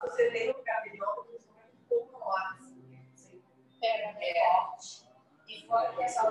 você tem um cabelão, principalmente um pouco maior, assim, é, é forte. E fora que essa.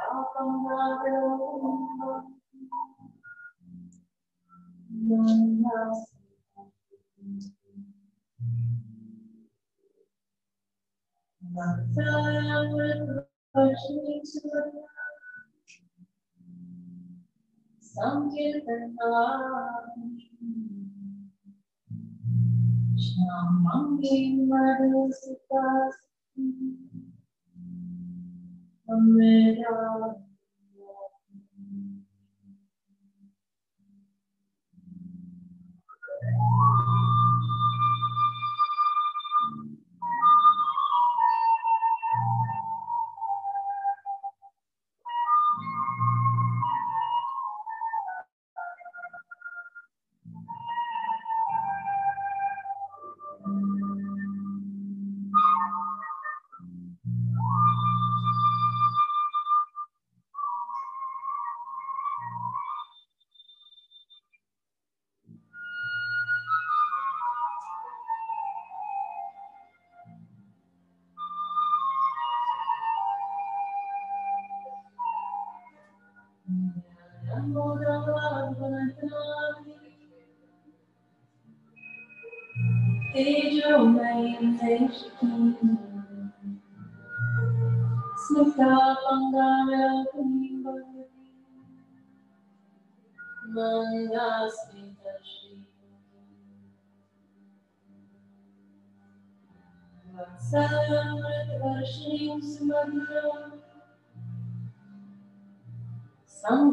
Some different love. Shamangin Madhusita. Amen.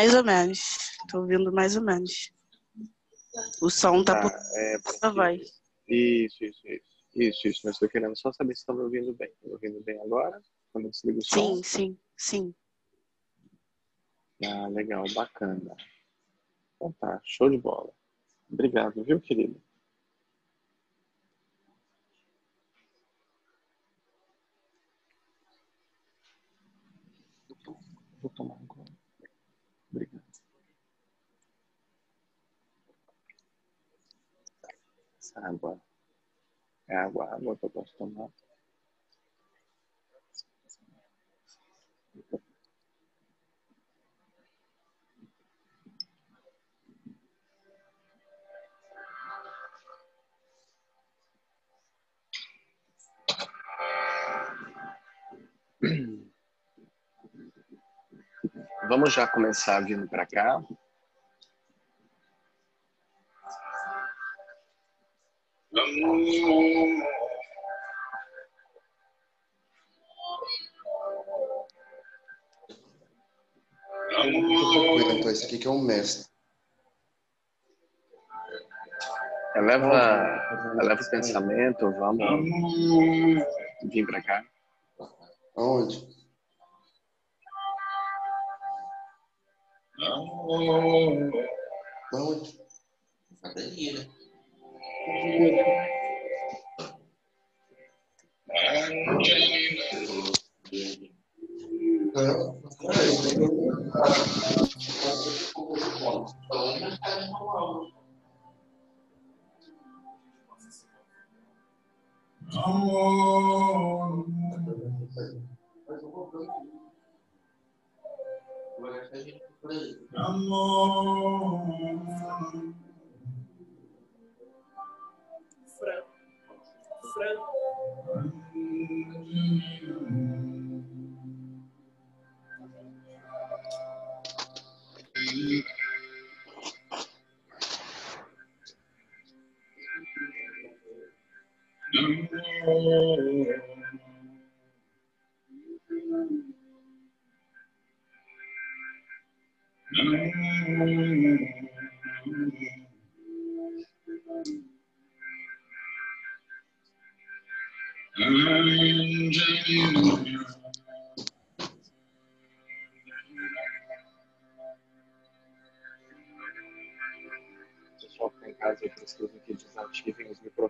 Mais ou menos. Tô ouvindo mais ou menos. O som tá, por. é, Ah, vai. Isso, isso, isso. Isso, isso. Mas estou querendo só saber se estão me ouvindo bem. Me ouvindo bem agora? Quando eu desligo o som? Sim, sim, sim. Ah, legal, bacana. Então tá, show de bola. Obrigado, viu, querido? Vou tomar um gole. Obrigado. Essa água é água, água que eu posso tomar. Vamos já começar vindo para cá. Então, esse aqui que é um mestre. Eleva, eleva o pensamento, vamos vir para cá. Aonde? Aonde? Cadeira. Amor. friend. Pessoal que está em casa, eu preciso que desativem os microfones.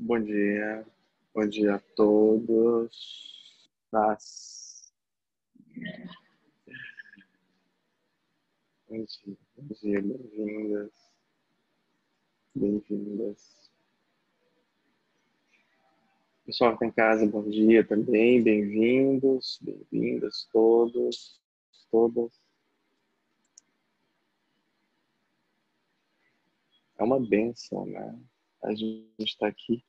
Bom dia, bom dia a todos. Paz. Bom dia, bom dia, bem-vindas, bem-vindas. Pessoal que está em casa, bom dia também, bem-vindos, bem-vindas todos, todas. É uma benção, né? A gente está aqui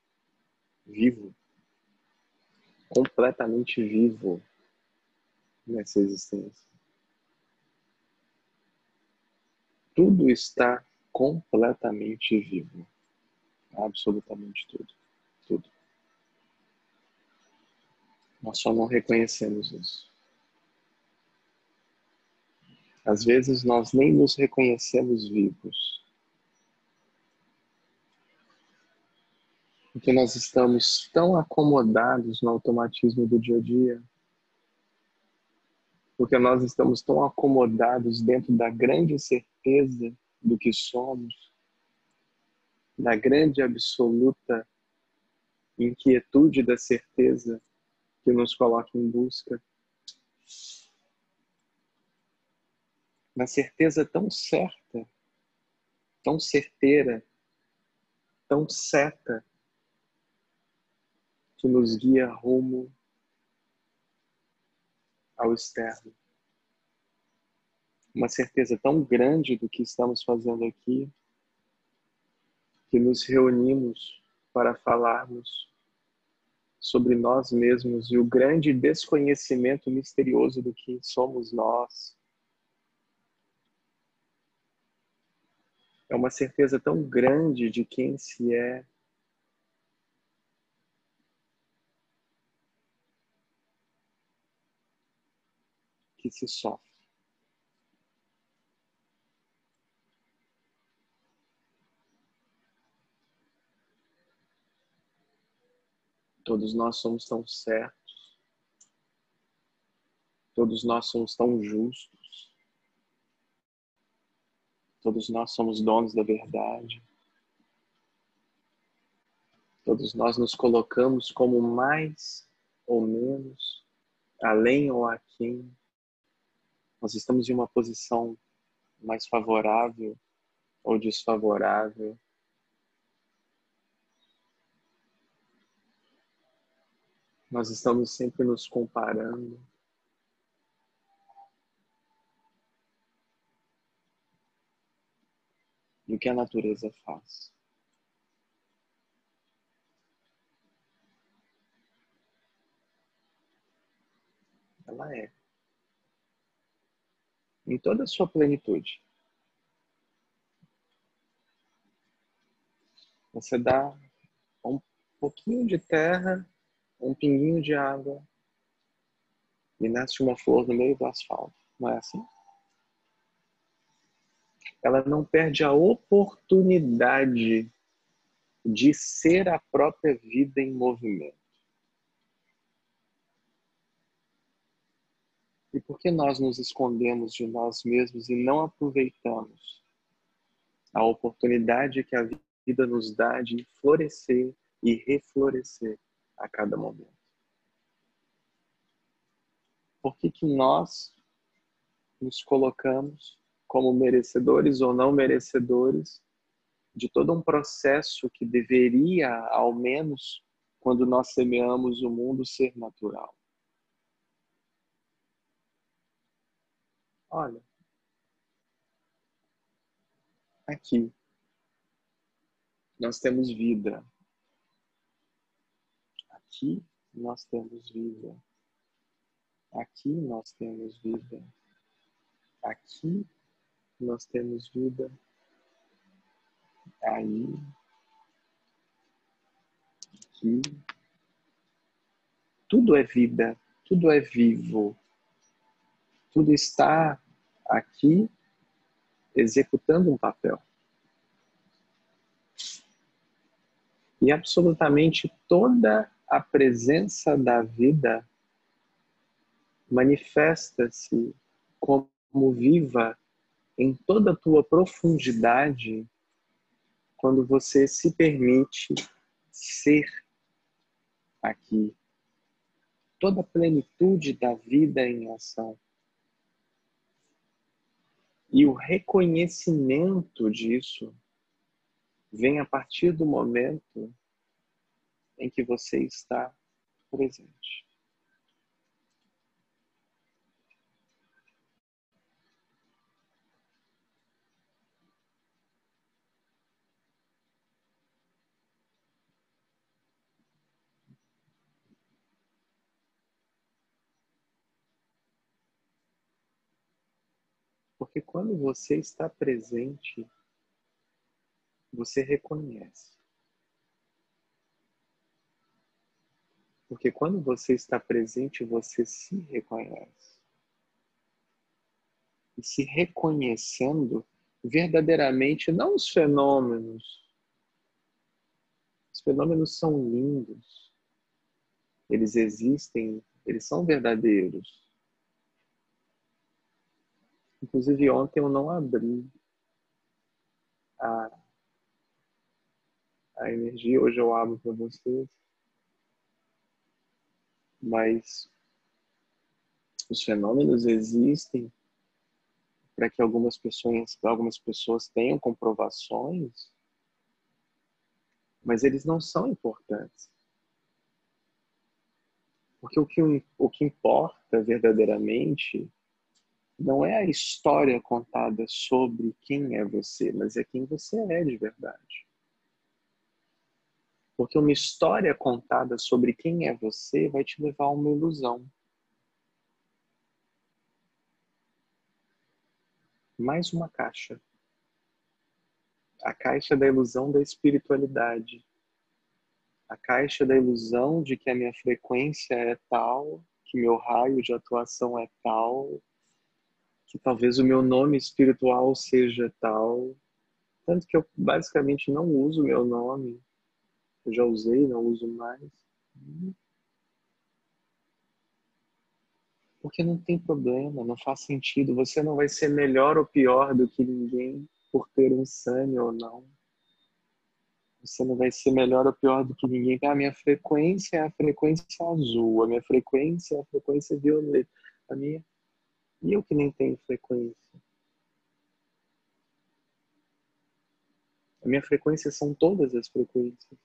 vivo, completamente vivo nessa existência. Tudo está completamente vivo. Absolutamente tudo. Tudo. Nós só não reconhecemos isso. Às vezes nós nem nos reconhecemos vivos. Porque nós estamos tão acomodados no automatismo do dia a dia. Porque nós estamos tão acomodados dentro da grande certeza do que somos, da grande absoluta inquietude da certeza que nos coloca em busca. Na certeza tão certa, tão certeira, tão certa, que nos guia rumo ao externo. Uma certeza tão grande do que estamos fazendo aqui, que nos reunimos para falarmos sobre nós mesmos e o grande desconhecimento misterioso do que somos nós. É uma certeza tão grande de quem se é se sofre. Todos nós somos tão certos, todos nós somos tão justos, todos nós somos donos da verdade, todos nós nos colocamos como mais ou menos, além ou aquém nós estamos em uma posição mais favorável ou desfavorável. Nós estamos sempre nos comparando. do que a natureza faz. Ela é. Em toda a sua plenitude. Você dá um pouquinho de terra, um pinguinho de água e nasce uma flor no meio do asfalto. Não é assim? Ela não perde a oportunidade de ser a própria vida em movimento. E por que nós nos escondemos de nós mesmos e não aproveitamos a oportunidade que a vida nos dá de florescer e reflorescer a cada momento? Por que, que nós nos colocamos como merecedores ou não merecedores de todo um processo que deveria, ao menos, quando nós semeamos o mundo, ser natural? Olha, aqui nós temos vida. Aqui nós temos vida. Aqui nós temos vida. Aqui nós temos vida. Aí. Aqui. Tudo é vida. Tudo é vivo. Tudo está aqui executando um papel. E absolutamente toda a presença da vida manifesta-se como viva em toda a tua profundidade quando você se permite ser aqui. Toda a plenitude da vida em ação. E o reconhecimento disso vem a partir do momento em que você está presente. Porque quando você está presente, você reconhece. Porque quando você está presente, você se reconhece. E se reconhecendo verdadeiramente, não os fenômenos. Os fenômenos são lindos. Eles existem, eles são verdadeiros. Inclusive, ontem eu não abri a, a energia, hoje eu abro para vocês. Mas os fenômenos existem para que algumas pessoas, algumas pessoas tenham comprovações, mas eles não são importantes. Porque o que, o que importa verdadeiramente não é a história contada sobre quem é você, mas é quem você é de verdade. Porque uma história contada sobre quem é você vai te levar a uma ilusão. Mais uma caixa. A caixa da ilusão da espiritualidade. A caixa da ilusão de que a minha frequência é tal, que meu raio de atuação é tal, que talvez o meu nome espiritual seja tal. Tanto que eu basicamente não uso meu nome. Eu já usei, não uso mais. Porque não tem problema, não faz sentido. Você não vai ser melhor ou pior do que ninguém por ter um sangue ou não. Você não vai ser melhor ou pior do que ninguém. A minha frequência é a frequência azul, a minha frequência é a frequência violeta. A minha e eu que nem tenho frequência. A minha frequência são todas as frequências.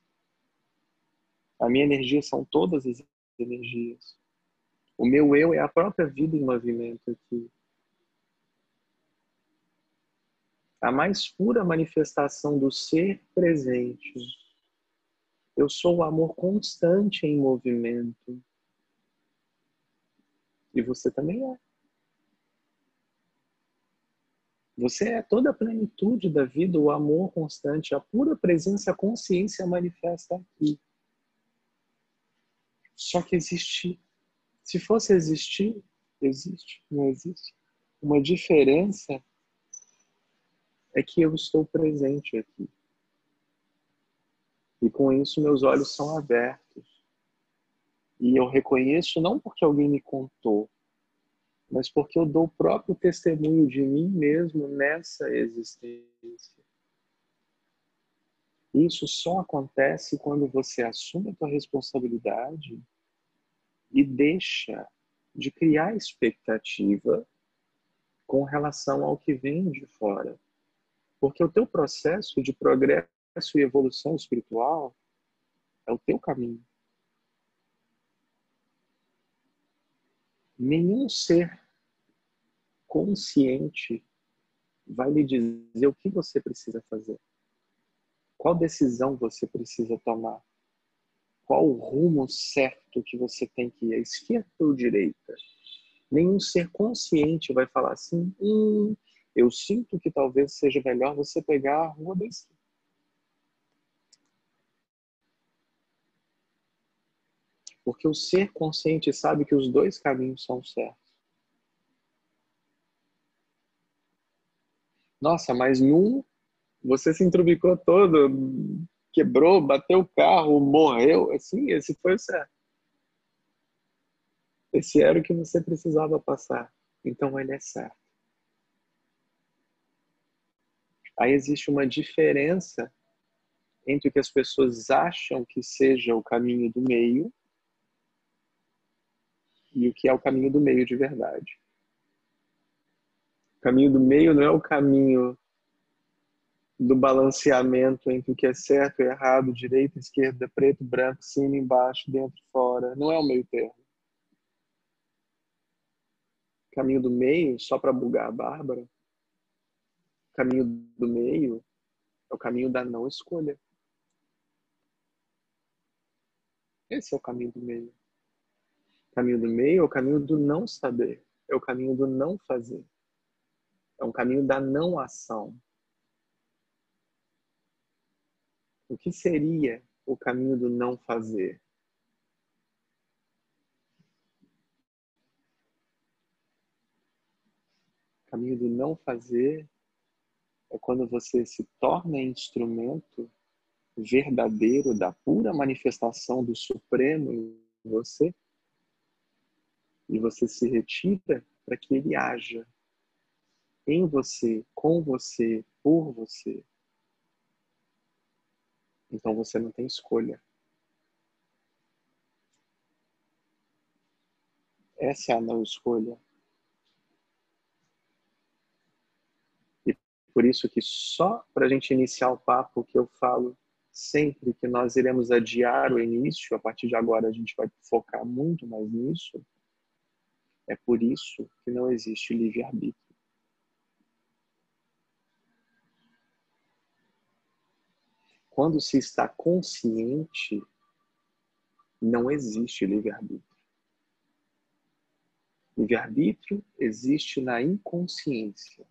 A minha energia são todas as energias. O meu eu é a própria vida em movimento aqui. a mais pura manifestação do ser presente. Eu sou o amor constante em movimento. E você também é. Você é toda a plenitude da vida, o amor constante, a pura presença, a consciência manifesta aqui. Só que existe, se fosse existir, existe, não existe. Uma diferença é que eu estou presente aqui. E com isso meus olhos são abertos. E eu reconheço não porque alguém me contou, mas porque eu dou o próprio testemunho de mim mesmo nessa existência. Isso só acontece quando você assume a tua responsabilidade e deixa de criar expectativa com relação ao que vem de fora. Porque o teu processo de progresso e evolução espiritual é o teu caminho. Nenhum ser consciente vai lhe dizer o que você precisa fazer. Qual decisão você precisa tomar? Qual o rumo certo que você tem que ir, à esquerda ou direita? Nenhum ser consciente vai falar assim: hum, eu sinto que talvez seja melhor você pegar a rua da esquerda. Porque o ser consciente sabe que os dois caminhos são certos. Nossa, mas num você se entrubicou todo, quebrou, bateu o carro, morreu. Assim, esse foi o certo. Esse era o que você precisava passar. Então ele é certo. Aí existe uma diferença entre o que as pessoas acham que seja o caminho do meio e o que é o caminho do meio de verdade. O caminho do meio não é o caminho do balanceamento entre o que é certo e errado, direita, esquerda, preto, branco, cima, embaixo, dentro, fora. Não é o meio termo. O caminho do meio, só para bugar a Bárbara, o caminho do meio é o caminho da não escolha. Esse é o caminho do meio. Caminho do meio é o caminho do não saber, é o caminho do não fazer. É um caminho da não ação. O que seria o caminho do não fazer? O caminho do não fazer é quando você se torna instrumento verdadeiro da pura manifestação do Supremo em você e você se retira para que ele haja em você, com você, por você. Então você não tem escolha. Essa é a não escolha. E por isso que só para a gente iniciar o papo que eu falo sempre que nós iremos adiar o início, a partir de agora a gente vai focar muito mais nisso, é por isso que não existe livre-arbítrio. Quando se está consciente, não existe livre-arbítrio. Livre-arbítrio existe na inconsciência.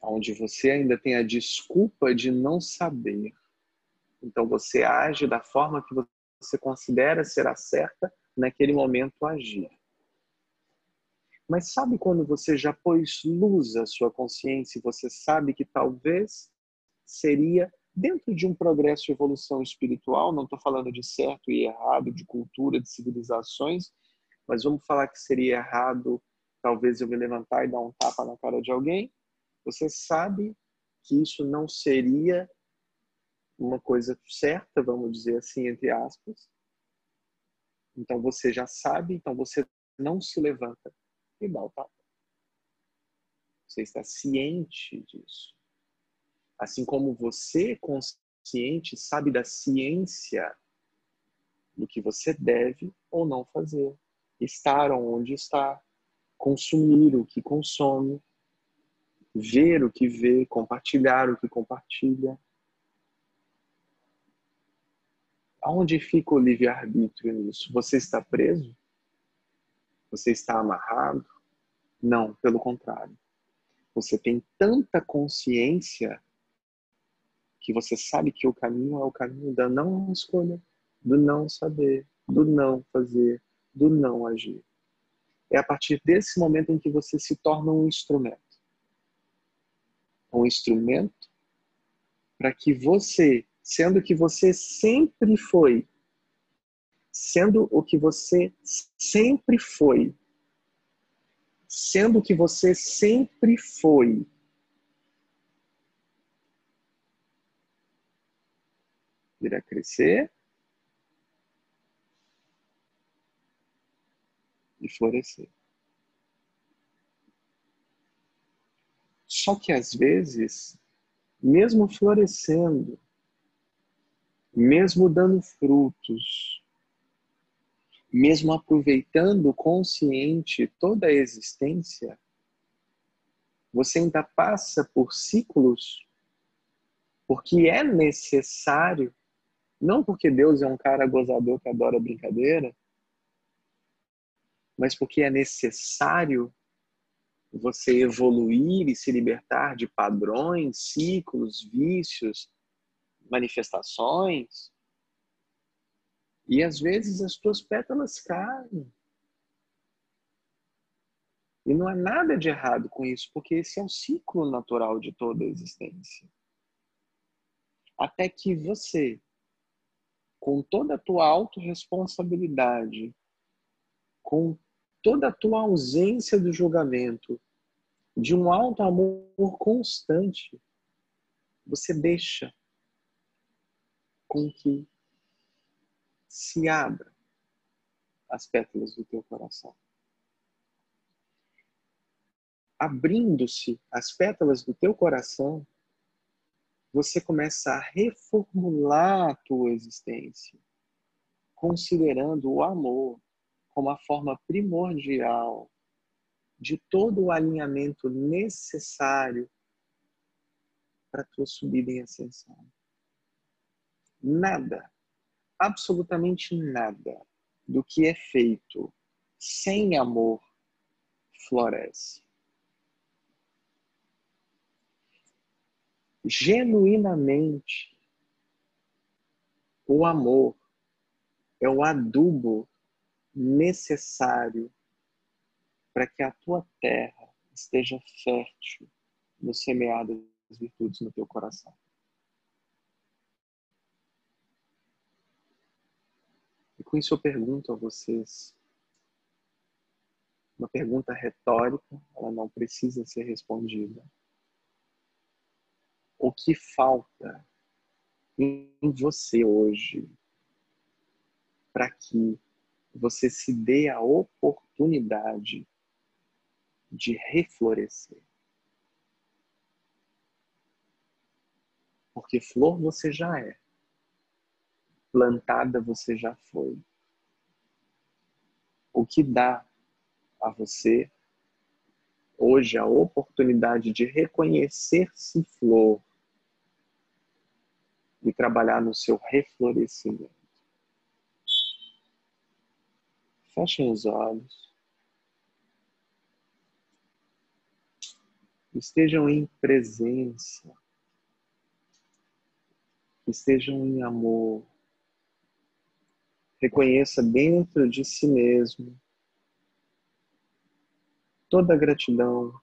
Onde você ainda tem a desculpa de não saber. Então você age da forma que você considera ser a certa naquele momento agir. Mas sabe quando você já pôs luz à sua consciência e você sabe que talvez seria dentro de um progresso e evolução espiritual, não estou falando de certo e errado, de cultura, de civilizações, mas vamos falar que seria errado talvez eu me levantar e dar um tapa na cara de alguém. Você sabe que isso não seria uma coisa certa, vamos dizer assim, entre aspas. Então você já sabe, então você não se levanta e dá o tapa. Você está ciente disso. Assim como você, consciente, sabe da ciência do que você deve ou não fazer. Estar onde está, consumir o que consome. ver o que vê, compartilhar o que compartilha. Aonde fica o livre-arbítrio nisso? Você está preso? Você está amarrado? Não, pelo contrário. Você tem tanta consciência que você sabe que o caminho é o caminho da não escolha, do não saber, do não fazer, do não agir. É a partir desse momento em que você se torna um instrumento. Um instrumento para que você sendo que você sempre foi, sendo o que você sempre foi, sendo o que você sempre foi. Irá crescer e florescer. Só que às vezes, mesmo florescendo, mesmo dando frutos, mesmo aproveitando consciente toda a existência, você ainda passa por ciclos porque é necessário, não porque Deus é um cara gozador que adora brincadeira, mas porque é necessário você evoluir e se libertar de padrões, ciclos, vícios, manifestações. E às vezes as tuas pétalas caem. E não há nada de errado com isso, porque esse é o ciclo natural de toda a existência. Até que você, com toda a tua autorresponsabilidade, com toda a tua ausência do julgamento, de um alto amor constante, você deixa com que se abra as pétalas do teu coração. Abrindo-se as pétalas do teu coração, você começa a reformular a tua existência, considerando o amor como a forma primordial de todo o alinhamento necessário para a tua subida em ascensão nada, absolutamente nada do que é feito sem amor floresce. Genuinamente, o amor é o adubo necessário para que a tua terra esteja fértil no semeado das virtudes no teu coração. Com isso eu pergunto a vocês, uma pergunta retórica, ela não precisa ser respondida. O que falta em você hoje para que você se dê a oportunidade de reflorescer? Porque flor você já é plantada você já foi. O que dá a você hoje a oportunidade de reconhecer-se flor e trabalhar no seu reflorescimento. Fechem os olhos. Estejam em presença. Estejam em amor. Reconheça dentro de si mesmo toda a gratidão,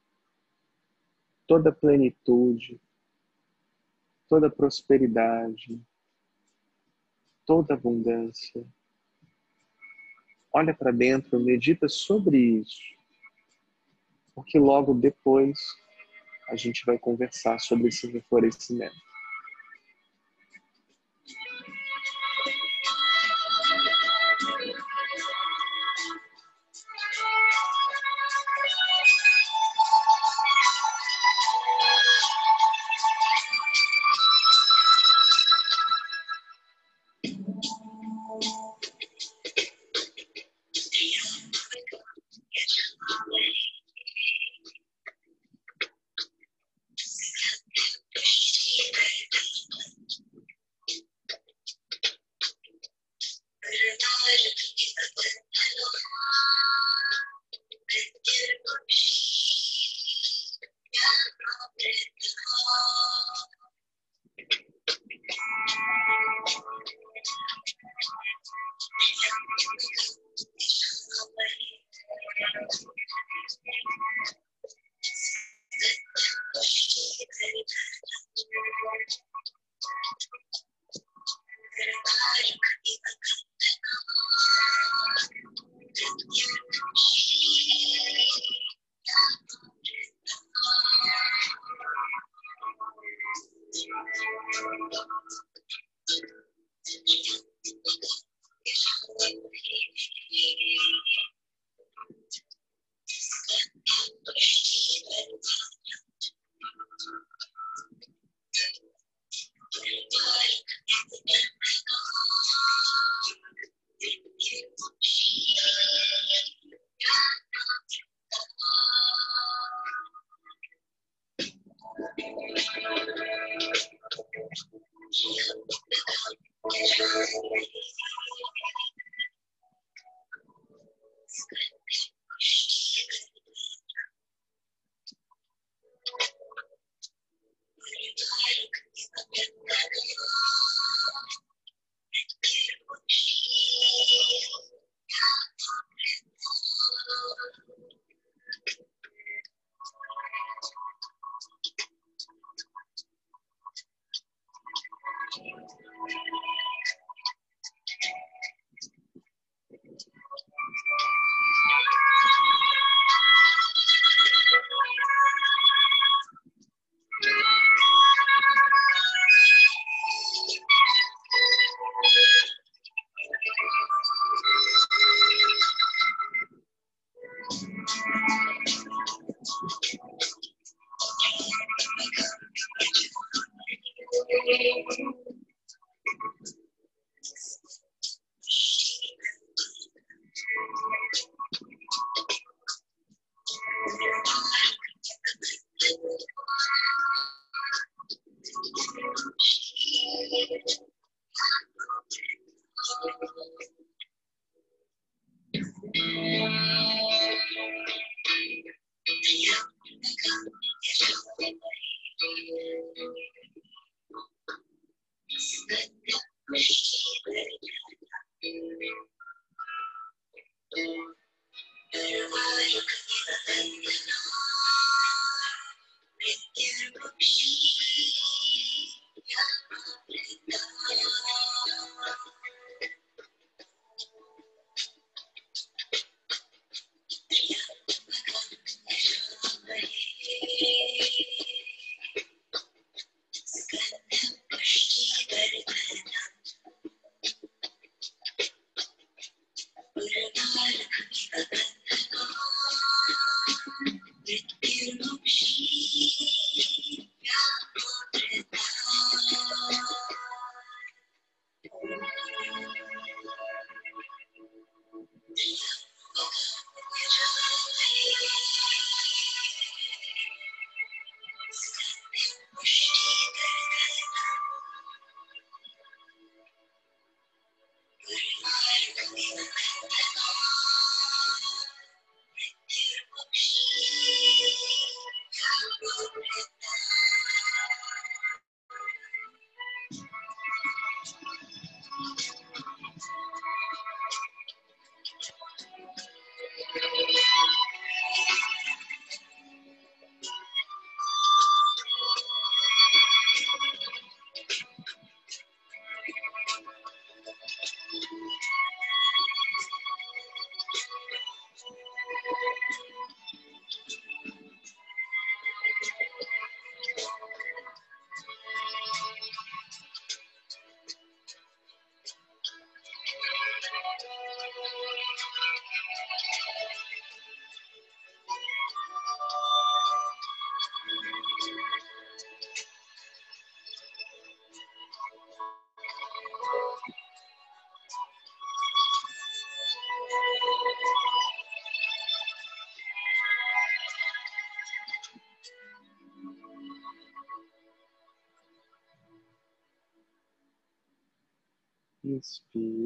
toda a plenitude, toda a prosperidade, toda a abundância. Olha para dentro, medita sobre isso, porque logo depois a gente vai conversar sobre esse reflorescimento. Thank you.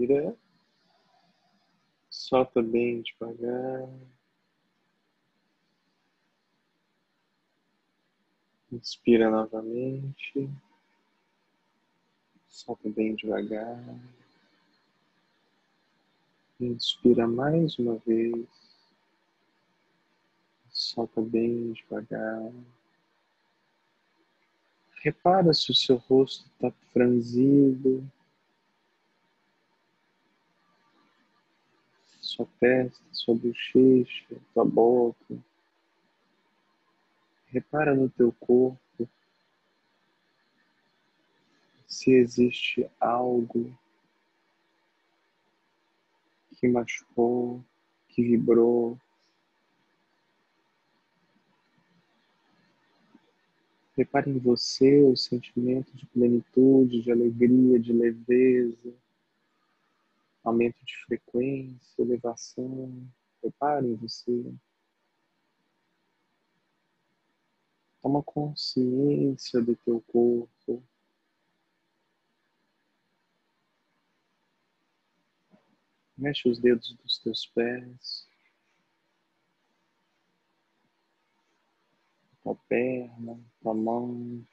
Respira. Solta bem devagar. Inspira novamente. Solta bem devagar. Inspira mais uma vez. Solta bem devagar. Repara se o seu rosto está franzido, testa, sua bochecha, sua boca. Repara no teu corpo se existe algo que machucou, que vibrou. Repare em você o sentimento de plenitude, de alegria, de leveza, aumento de frequência, elevação. Repare em você. Toma consciência do teu corpo. Mexe os dedos dos teus pés. Tua perna, tua mão.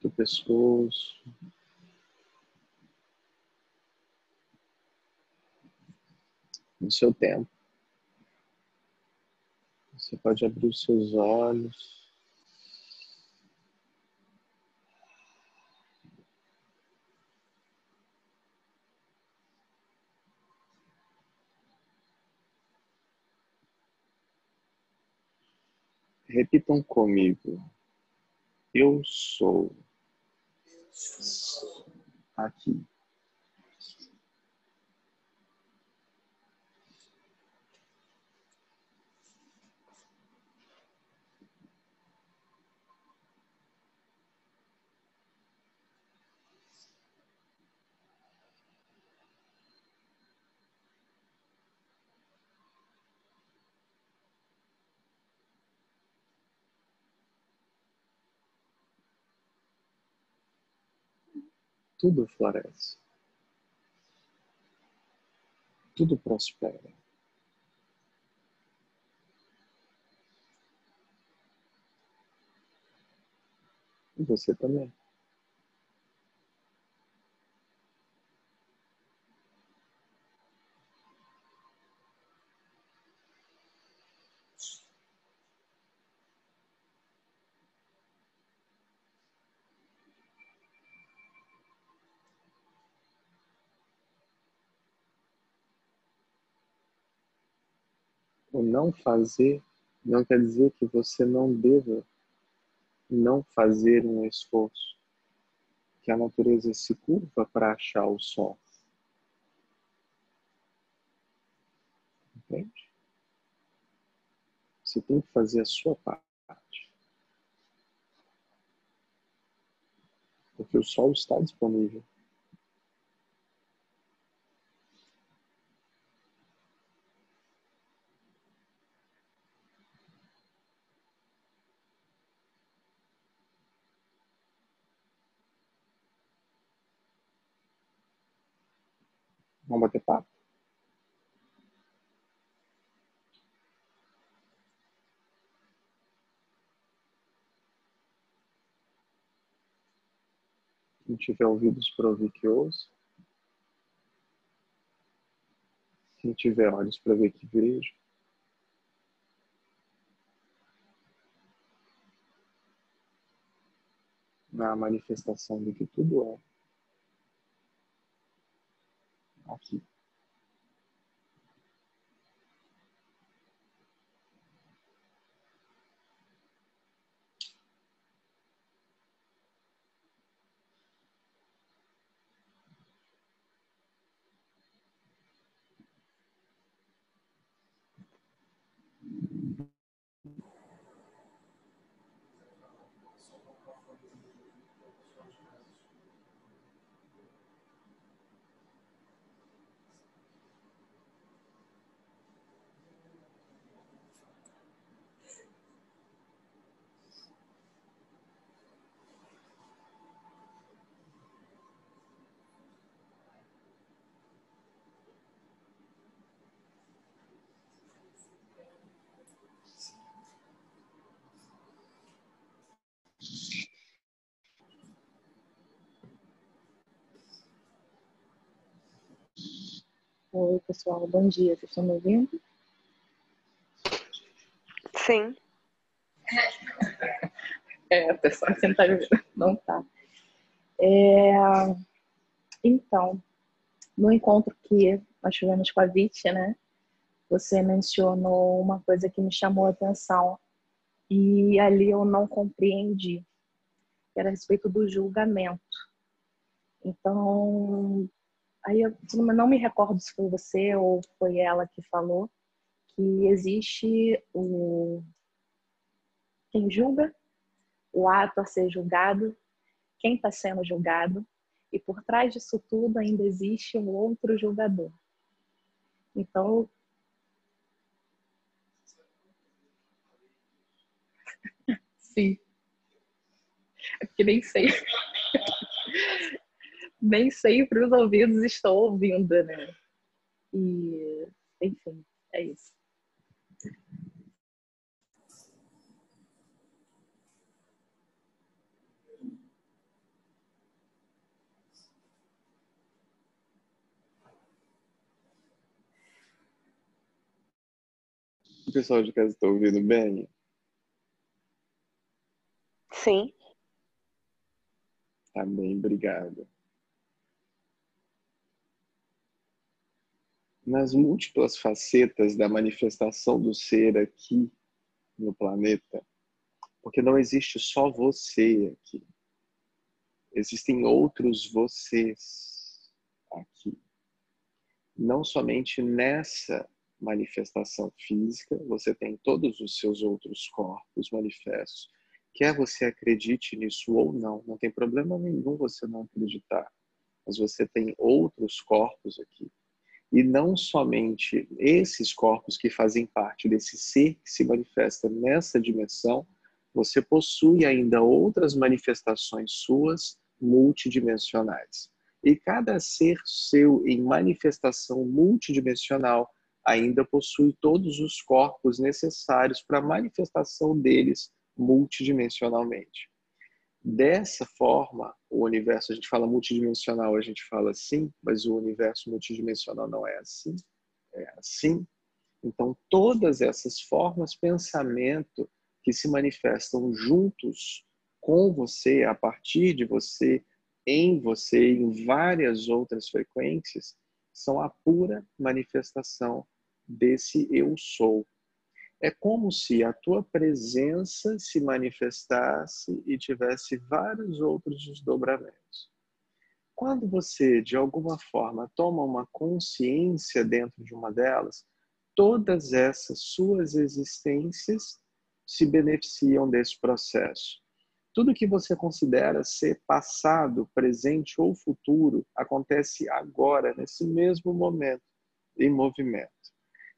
Teu pescoço. No seu tempo. Você pode abrir os seus olhos. Repitam comigo. Eu sou aqui. Tudo floresce. Tudo prospera. E você também. O não fazer não quer dizer que você não deva não fazer um esforço. Que a natureza se curva para achar o sol. Entende? Você tem que fazer a sua parte. Porque o sol está disponível. Vamos bater papo? Quem tiver ouvidos para ouvir que ouça. Quem tiver olhos para ver que veja. Na manifestação do que tudo é. Aqui. Pessoal. Bom dia, vocês estão me ouvindo? Sim. É, o pessoal que não tá me ouvindo. Não tá. É, então, no encontro que nós tivemos com a Viti, né? Você mencionou uma coisa que me chamou a atenção e ali eu não compreendi, que era a respeito do julgamento. Então, aí eu não me recordo se foi você ou foi ela que falou que existe o quem julga, o ato a ser julgado, quem está sendo julgado, e por trás disso tudo ainda existe um outro julgador. Então, sim. É porque nem sei. nem sempre os ouvidos estão ouvindo, né? E, enfim, é isso. O pessoal de casa está ouvindo bem? Sim. Tá bem, obrigado. Nas múltiplas facetas da manifestação do ser aqui no planeta, porque não existe só você aqui. Existem outros vocês aqui. Não somente nessa manifestação física, você tem todos os seus outros corpos manifestos. Quer você acredite nisso ou não, não tem problema nenhum você não acreditar. Mas você tem outros corpos aqui. E não somente esses corpos que fazem parte desse ser que se manifesta nessa dimensão, você possui ainda outras manifestações suas multidimensionais. E cada ser seu em manifestação multidimensional ainda possui todos os corpos necessários para a manifestação deles multidimensionalmente. Dessa forma, o universo, a gente fala multidimensional, a gente fala assim, mas o universo multidimensional não é assim, é assim. Então, todas essas formas, pensamento que se manifestam juntos com você, a partir de você, em você, em várias outras frequências, são a pura manifestação desse eu sou. É como se a tua presença se manifestasse e tivesse vários outros desdobramentos. Quando você, de alguma forma, toma uma consciência dentro de uma delas, todas essas suas existências se beneficiam desse processo. Tudo que você considera ser passado, presente ou futuro acontece agora, nesse mesmo momento, em movimento.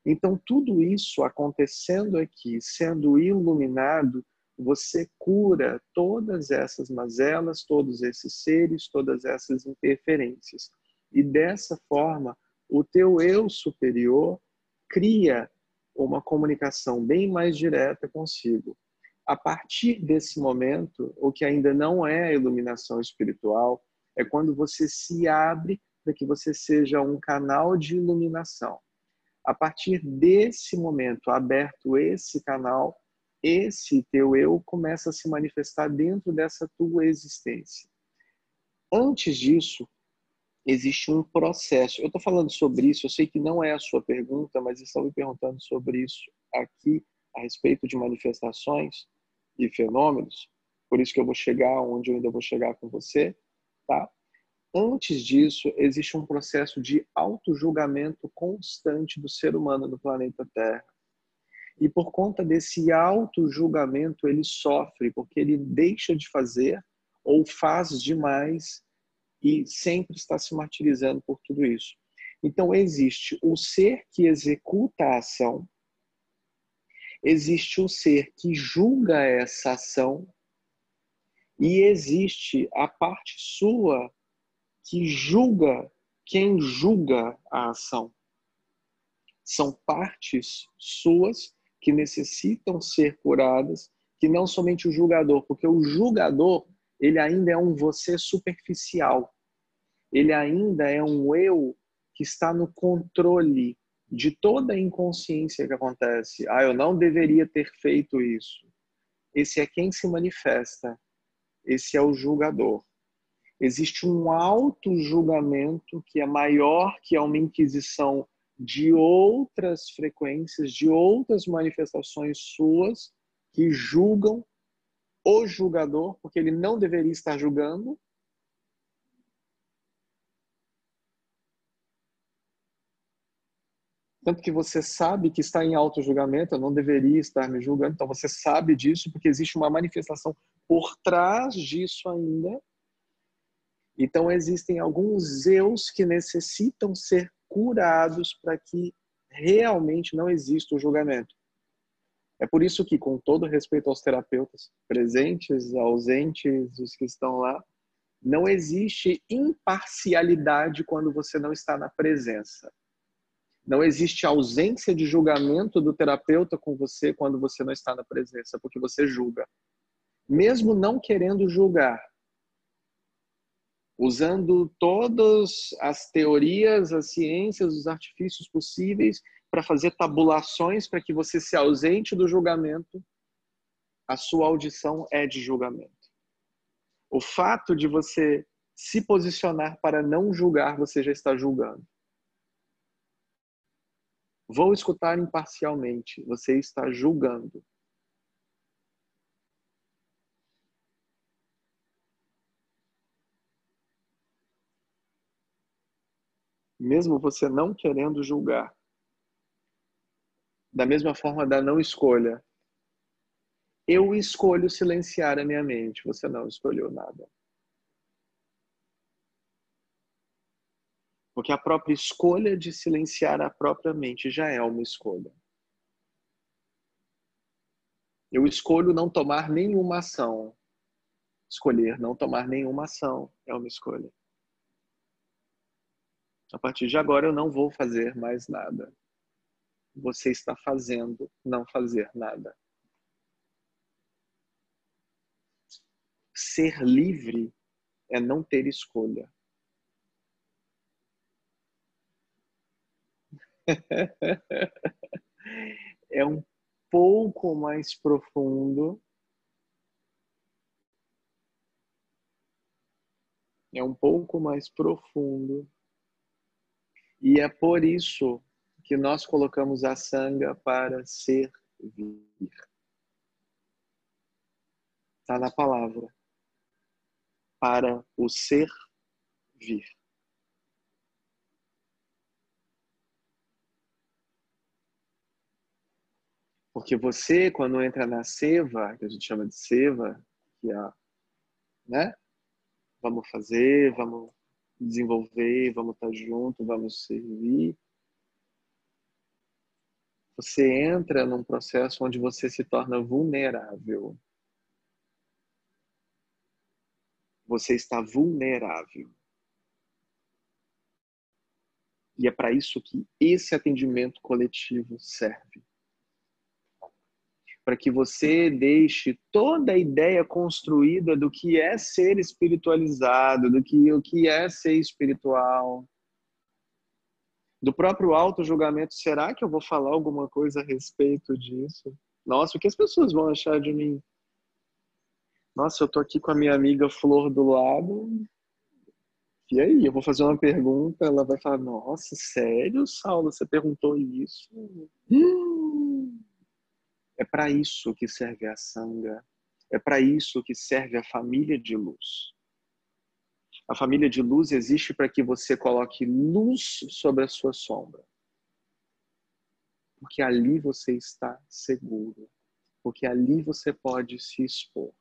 Então, tudo isso acontecendo aqui, sendo iluminado, você cura todas essas mazelas, todos esses seres, todas essas interferências. E dessa forma, o teu eu superior cria uma comunicação bem mais direta consigo. A partir desse momento, o que ainda não é a iluminação espiritual, é quando você se abre para que você seja um canal de iluminação. A partir desse momento, aberto esse canal, esse teu eu começa a se manifestar dentro dessa tua existência. Antes disso, existe um processo. Eu estou falando sobre isso, eu sei que não é a sua pergunta, mas estão me perguntando sobre isso aqui a respeito de manifestações e fenômenos. Por isso que eu vou chegar onde eu ainda vou chegar com você, tá? Antes disso, existe um processo de auto-julgamento constante do ser humano no planeta Terra. E por conta desse auto-julgamento, ele sofre, porque ele deixa de fazer ou faz demais e sempre está se martirizando por tudo isso. Então, existe o ser que executa a ação, existe o ser que julga essa ação, e existe a parte sua que julga quem julga a ação. São partes suas que necessitam ser curadas, que não somente o julgador, porque o julgador, ele ainda é um você superficial. Ele ainda é um eu que está no controle de toda a inconsciência que acontece. Ah, eu não deveria ter feito isso. Esse é quem se manifesta. Esse é o julgador. Existe um auto-julgamento que é maior que uma inquisição de outras frequências, de outras manifestações suas que julgam o julgador, porque ele não deveria estar julgando, Tanto que você sabe que está em auto-julgamento, eu não deveria estar me julgando, então você sabe disso, porque existe uma manifestação por trás disso ainda. Então existem alguns eus que necessitam ser curados para que realmente não exista o julgamento. É por isso que, com todo respeito aos terapeutas presentes, ausentes, os que estão lá, não existe imparcialidade quando você não está na presença. Não existe ausência de julgamento do terapeuta com você quando você não está na presença, porque você julga. Mesmo não querendo julgar, usando todas as teorias, as ciências, os artifícios possíveis para fazer tabulações para que você se ausente do julgamento, a sua audição é de julgamento. O fato de você se posicionar para não julgar, você já está julgando. Vou escutar imparcialmente. Você está julgando. Mesmo você não querendo julgar. Da mesma forma da não escolha. Eu escolho silenciar a minha mente. Você não escolheu nada. Porque a própria escolha de silenciar a própria mente já é uma escolha. Eu escolho não tomar nenhuma ação. Escolher não tomar nenhuma ação é uma escolha. A partir de agora eu não vou fazer mais nada. Você está fazendo não fazer nada. Ser livre é não ter escolha. é um pouco mais profundo. É um pouco mais profundo. E é por isso que nós colocamos a sanga para servir. Está na palavra. Para o servir. Porque você, quando entra na seva, que a gente chama de seva, que é, né? Vamos fazer, vamos desenvolver, vamos estar junto, vamos servir. Você entra num processo onde você se torna vulnerável. Você está vulnerável. E é para isso que esse atendimento coletivo serve para que você deixe toda a ideia construída do que é ser espiritualizado, do que o que é ser espiritual, do próprio auto-julgamento. Será que eu vou falar alguma coisa a respeito disso? Nossa, o que as pessoas vão achar de mim? Nossa, eu tô aqui com a minha amiga Flor do lado. E aí, eu vou fazer uma pergunta, ela vai falar: Nossa, sério, Saulo, você perguntou isso? Hum. É para isso que serve a sanga. É para isso que serve a família de luz. A família de luz existe para que você coloque luz sobre a sua sombra. Porque ali você está seguro. Porque ali você pode se expor.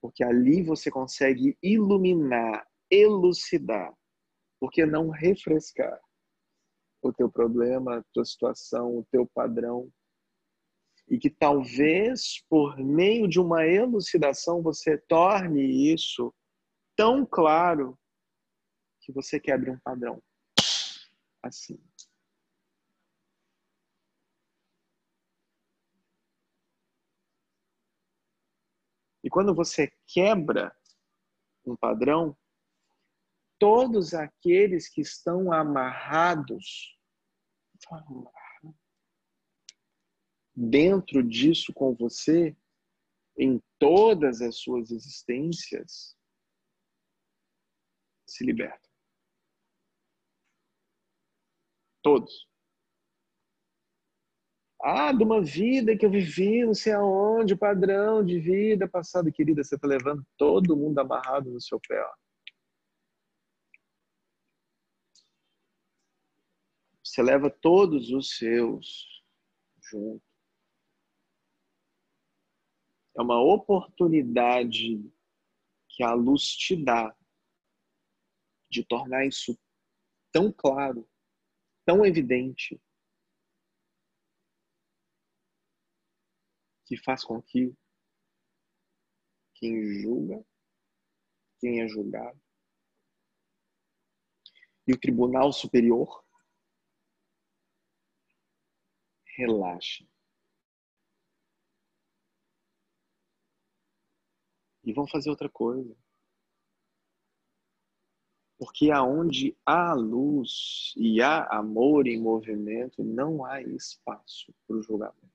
Porque ali você consegue iluminar, elucidar. Porque não refrescar o teu problema, a tua situação, o teu padrão, e que talvez por meio de uma elucidação você torne isso tão claro que você quebre um padrão. Assim. E quando você quebra um padrão, todos aqueles que estão amarrados dentro disso com você, em todas as suas existências, se libertam. Todos. Ah, de uma vida que eu vivi, não sei aonde, o padrão de vida passada, querida, você está levando todo mundo amarrado no seu pé. Ó. Você leva todos os seus junto. É uma oportunidade que a luz te dá de tornar isso tão claro, tão evidente, que faz com que quem julga, quem é julgado, e o Tribunal Superior relaxe. Vão fazer outra coisa. Porque aonde há luz e há amor em movimento, não há espaço para o julgamento.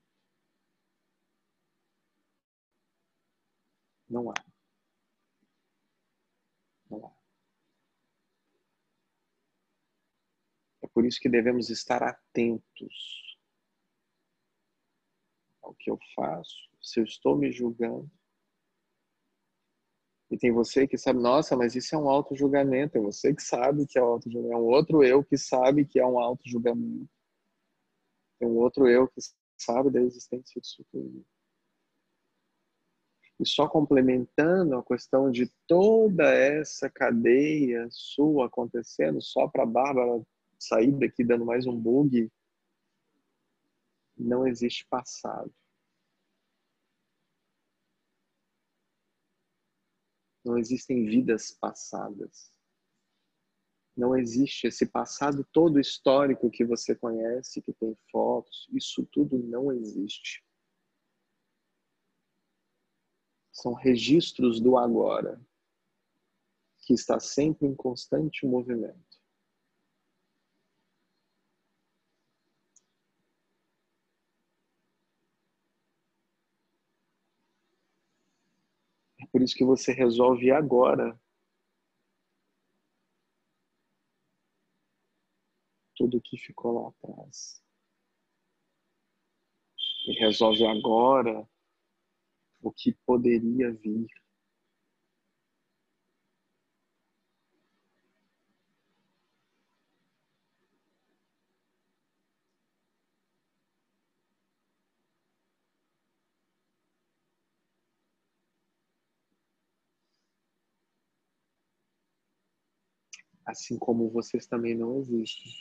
Não há. Não há. É por isso que devemos estar atentos ao que eu faço, se eu estou me julgando. E tem você que sabe, nossa, mas isso é um auto-julgamento. É você que sabe que é um auto-julgamento. É um outro eu que sabe que é um auto-julgamento. Tem um outro eu que sabe da existência disso tudo. E só complementando a questão de toda essa cadeia sua acontecendo, só para a Bárbara sair daqui dando mais um bug, não existe passado. Não existem vidas passadas. Não existe esse passado todo histórico que você conhece, que tem fotos. Isso tudo não existe são registros do agora, que está sempre em constante movimento. Que você resolve agora tudo que ficou lá atrás. E resolve agora o que poderia vir. Assim como vocês também não existem.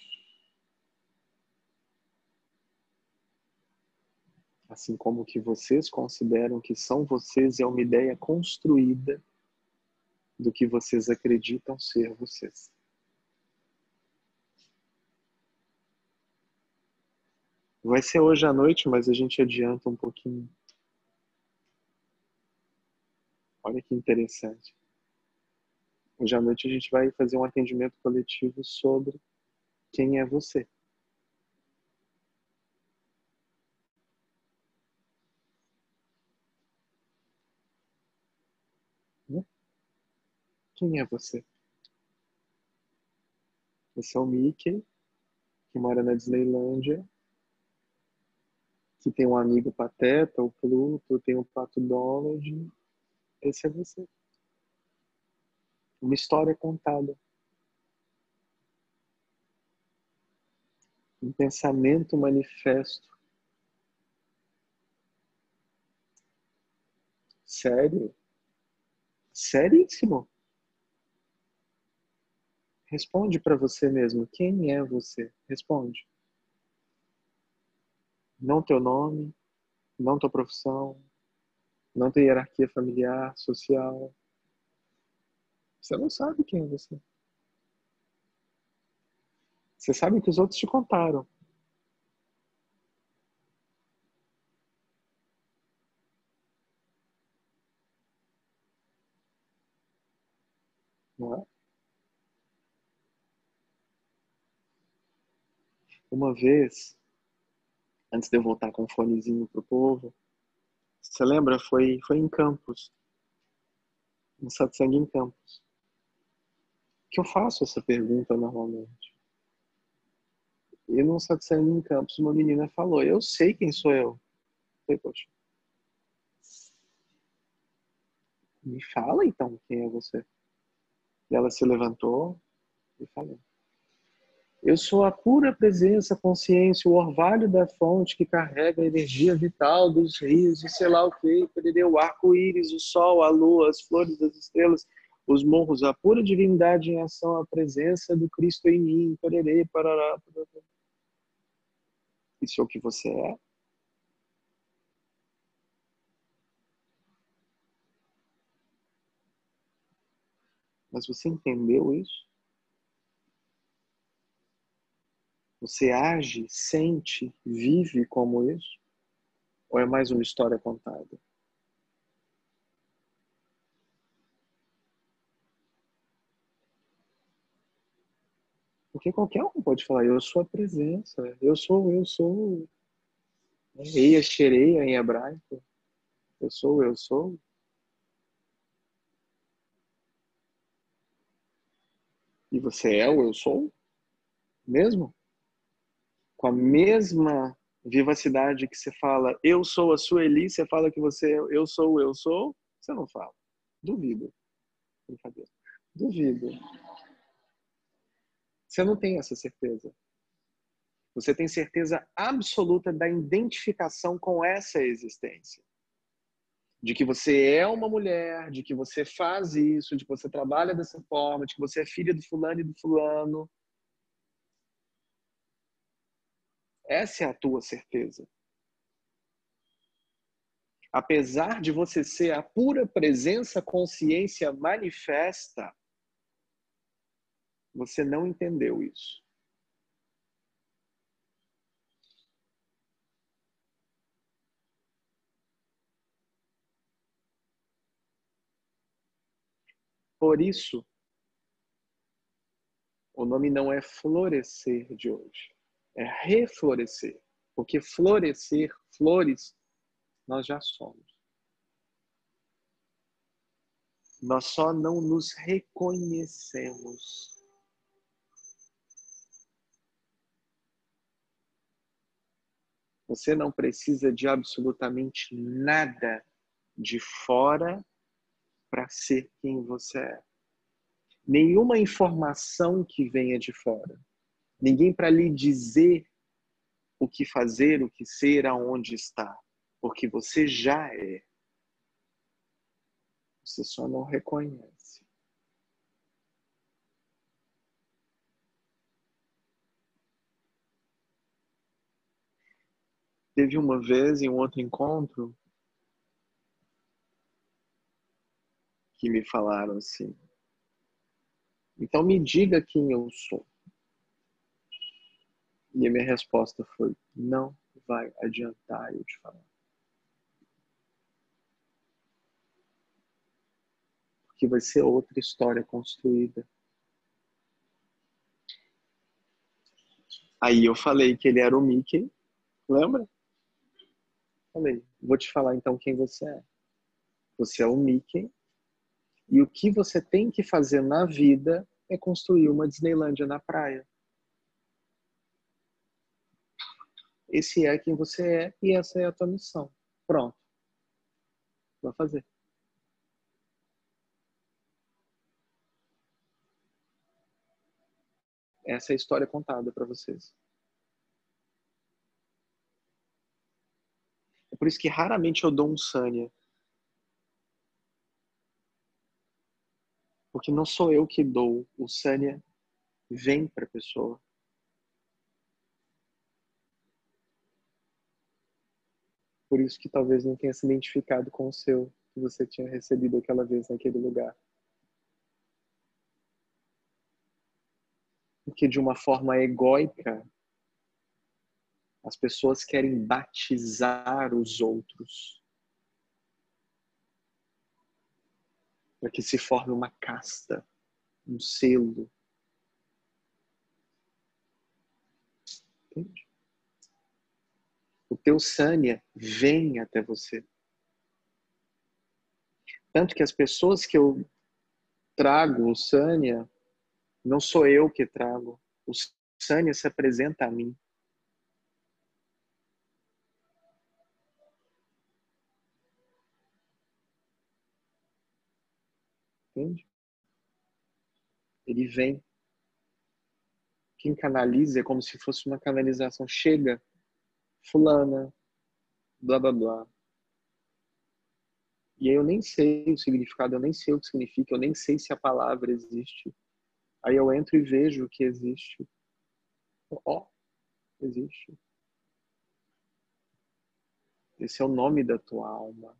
assim como que vocês consideram que são vocês é uma ideia construída do que vocês acreditam ser vocês. Vai ser hoje à noite, mas a gente adianta um pouquinho. Olha que interessante. Hoje à noite a gente vai fazer um atendimento coletivo sobre quem é você. Quem é você? Esse é o Mickey, que mora na Disneylândia, que tem um amigo pateta, o Pluto, tem o Pato Donald. Esse é você. Uma história contada. Um pensamento manifesto. Sério? Seríssimo. Responde para você mesmo. Quem é você? Responde. Não teu nome, não tua profissão, não tua hierarquia familiar, social. Você não sabe quem é você. Você sabe o que os outros te contaram. Não é? Uma vez, antes de eu voltar com o um fonezinho pro povo, você lembra? Foi, foi em Campos. No satsang em Campos. Que eu faço essa pergunta normalmente. E num satsang em Campos, uma menina falou: Eu sei quem sou eu. eu falei, poxa. Me fala então quem é você. E ela se levantou e falou: Eu sou a pura presença, consciência, o orvalho da fonte que carrega a energia vital dos rios e sei lá o que, o arco-íris, o sol, a lua, as flores das estrelas, os morros, a pura divindade em ação, a presença do Cristo em mim, pererê, parará. Isso é o que você é? Mas você entendeu isso? Você age, sente, vive como isso? Ou é mais uma história contada? Porque qualquer um pode falar, eu sou a presença, eu sou, eu sou. Eia, xereia em hebraico. Eu sou, eu sou. E você é o eu sou? Mesmo? Com a mesma vivacidade que você fala, eu sou a Sueli, você fala que você é eu sou eu sou, você não fala. Duvido. Brincadeira. Duvido. Você não tem essa certeza. Você tem certeza absoluta da identificação com essa existência. De que você é uma mulher, de que você faz isso, de que você trabalha dessa forma, de que você é filha do fulano e do fulano. Essa é a tua certeza. Apesar de você ser a pura presença consciência manifesta, você não entendeu isso. Por isso, o nome não é florescer de hoje, é reflorescer. Porque florescer, flores, nós já somos. Nós só não nos reconhecemos. Você não precisa de absolutamente nada de fora para ser quem você é. Nenhuma informação que venha de fora. Ninguém para lhe dizer o que fazer, o que ser, aonde está. Porque você já é. Você só não reconhece. Teve uma vez em um outro encontro que me falaram assim: então me diga quem eu sou. E a minha resposta foi: não vai adiantar eu te falar. Porque vai ser outra história construída. Aí eu falei que ele era o Mickey, lembra? Falei, vou te falar então quem você é. Você é o Mickey e o que você tem que fazer na vida é construir uma Disneylândia na praia. Esse é quem você é e essa é a tua missão. Pronto. Vai fazer. Essa é a história contada para vocês. É por isso que raramente eu dou um Sânia. Porque não sou eu que dou, o Sânia vem para a pessoa. Por isso que talvez não tenha se identificado com o seu que você tinha recebido aquela vez naquele lugar. Porque de uma forma egóica, as pessoas querem batizar os outros. Para que se forme uma casta, um selo. Entende? O teu Sânia vem até você. Tanto que as pessoas que eu trago o Sânia, não sou eu que trago. O Sânia se apresenta a mim. Entende? Ele vem. Quem canaliza é como se fosse uma canalização. Chega, fulana, blá blá blá. E aí eu nem sei o significado, eu nem sei o que significa, eu nem sei se a palavra existe. Aí eu entro e vejo que existe. Ó, oh, existe. Esse é o nome da tua alma.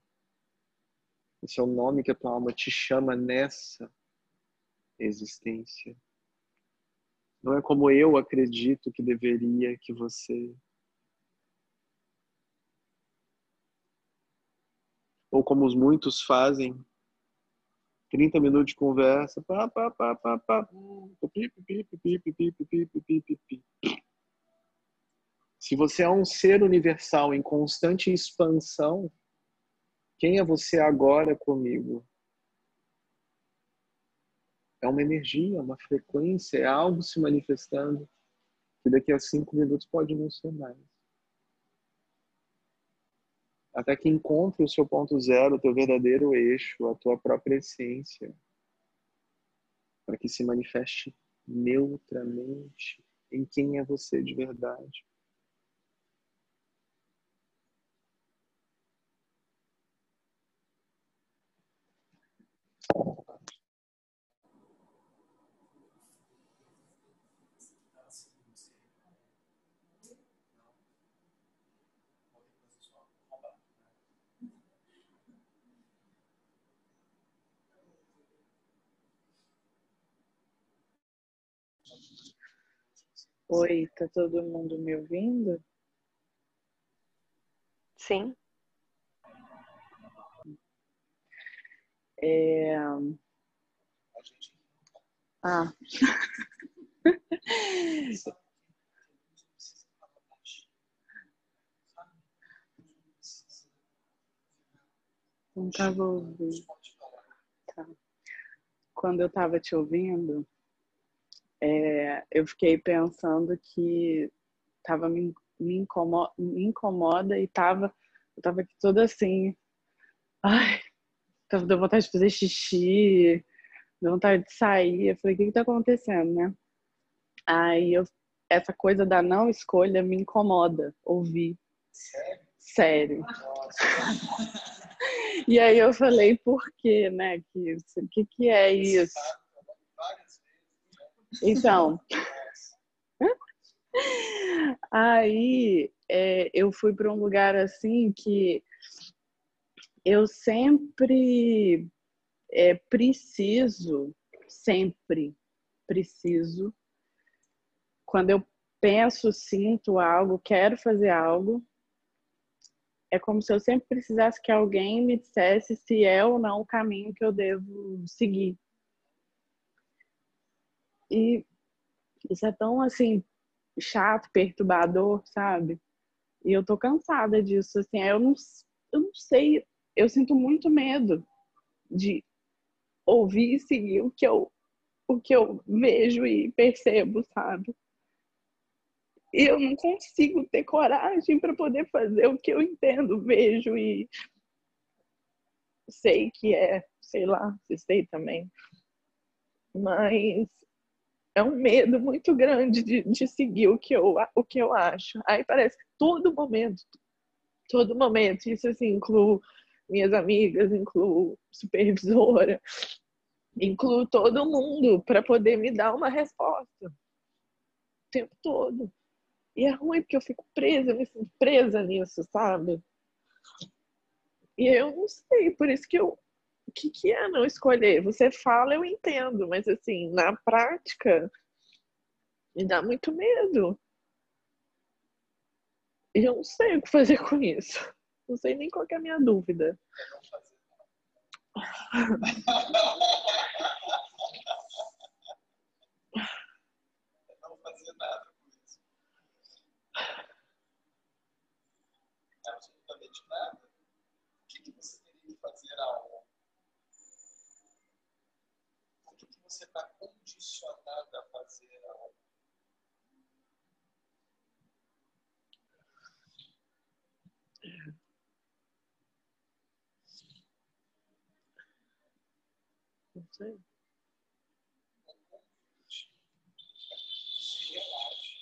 Esse é o nome que a tua alma te chama nessa existência. Não é como eu acredito que deveria que você ou como os muitos fazem, 30 minutos de conversa, pá, pá, pá, pá, pá, se você é um ser universal em constante expansão, quem é você agora comigo? É uma energia, uma frequência, é algo se manifestando que daqui a cinco minutos pode não ser mais até que encontre o seu ponto zero, o teu verdadeiro eixo, a tua própria essência, para que se manifeste neutramente em quem é você de verdade. Oi, tá todo mundo me ouvindo? Sim. É... Ah. Não estava ouvindo. Tá. Quando eu estava te ouvindo, é, eu fiquei pensando que tava me, me, incomoda, me incomoda e tava, eu tava aqui toda assim, ai, tava dando vontade de fazer xixi, deu vontade de sair. Eu falei, o que que tá acontecendo, né? Aí eu, essa coisa da não escolha me incomoda ouvir. Sério? Sério. e aí eu falei, por quê, né? Que, o que, que é isso? Então, aí é, eu fui para um lugar assim que eu sempre é, preciso, sempre preciso, quando eu penso, sinto algo, quero fazer algo, é como se eu sempre precisasse que alguém me dissesse se é ou não o caminho que eu devo seguir. E isso é tão assim chato, perturbador, sabe? E eu tô cansada disso, assim, eu não, eu não sei, eu sinto muito medo de ouvir e seguir o que eu o que eu vejo e percebo, sabe? E eu não consigo ter coragem para poder fazer o que eu entendo, vejo e sei que é, sei lá, se sei também. Mas é um medo muito grande de, de seguir o que, eu, o que eu acho. Aí parece que todo momento, todo momento, isso assim, incluo minhas amigas, incluo supervisora, incluo todo mundo para poder me dar uma resposta. O tempo todo. E é ruim porque eu fico presa, eu me sinto presa nisso, sabe? E eu não sei, por isso que eu que, que é não escolher? Você fala, eu entendo, mas assim, na prática, me dá muito medo. Eu não sei o que fazer com isso. Não sei nem qual é a minha dúvida. Não fazer nada com isso. absolutamente nada, o que, que você teria que fazer algo? Por que, que você está condicionado a fazer algo? Não sei. Se relaxe.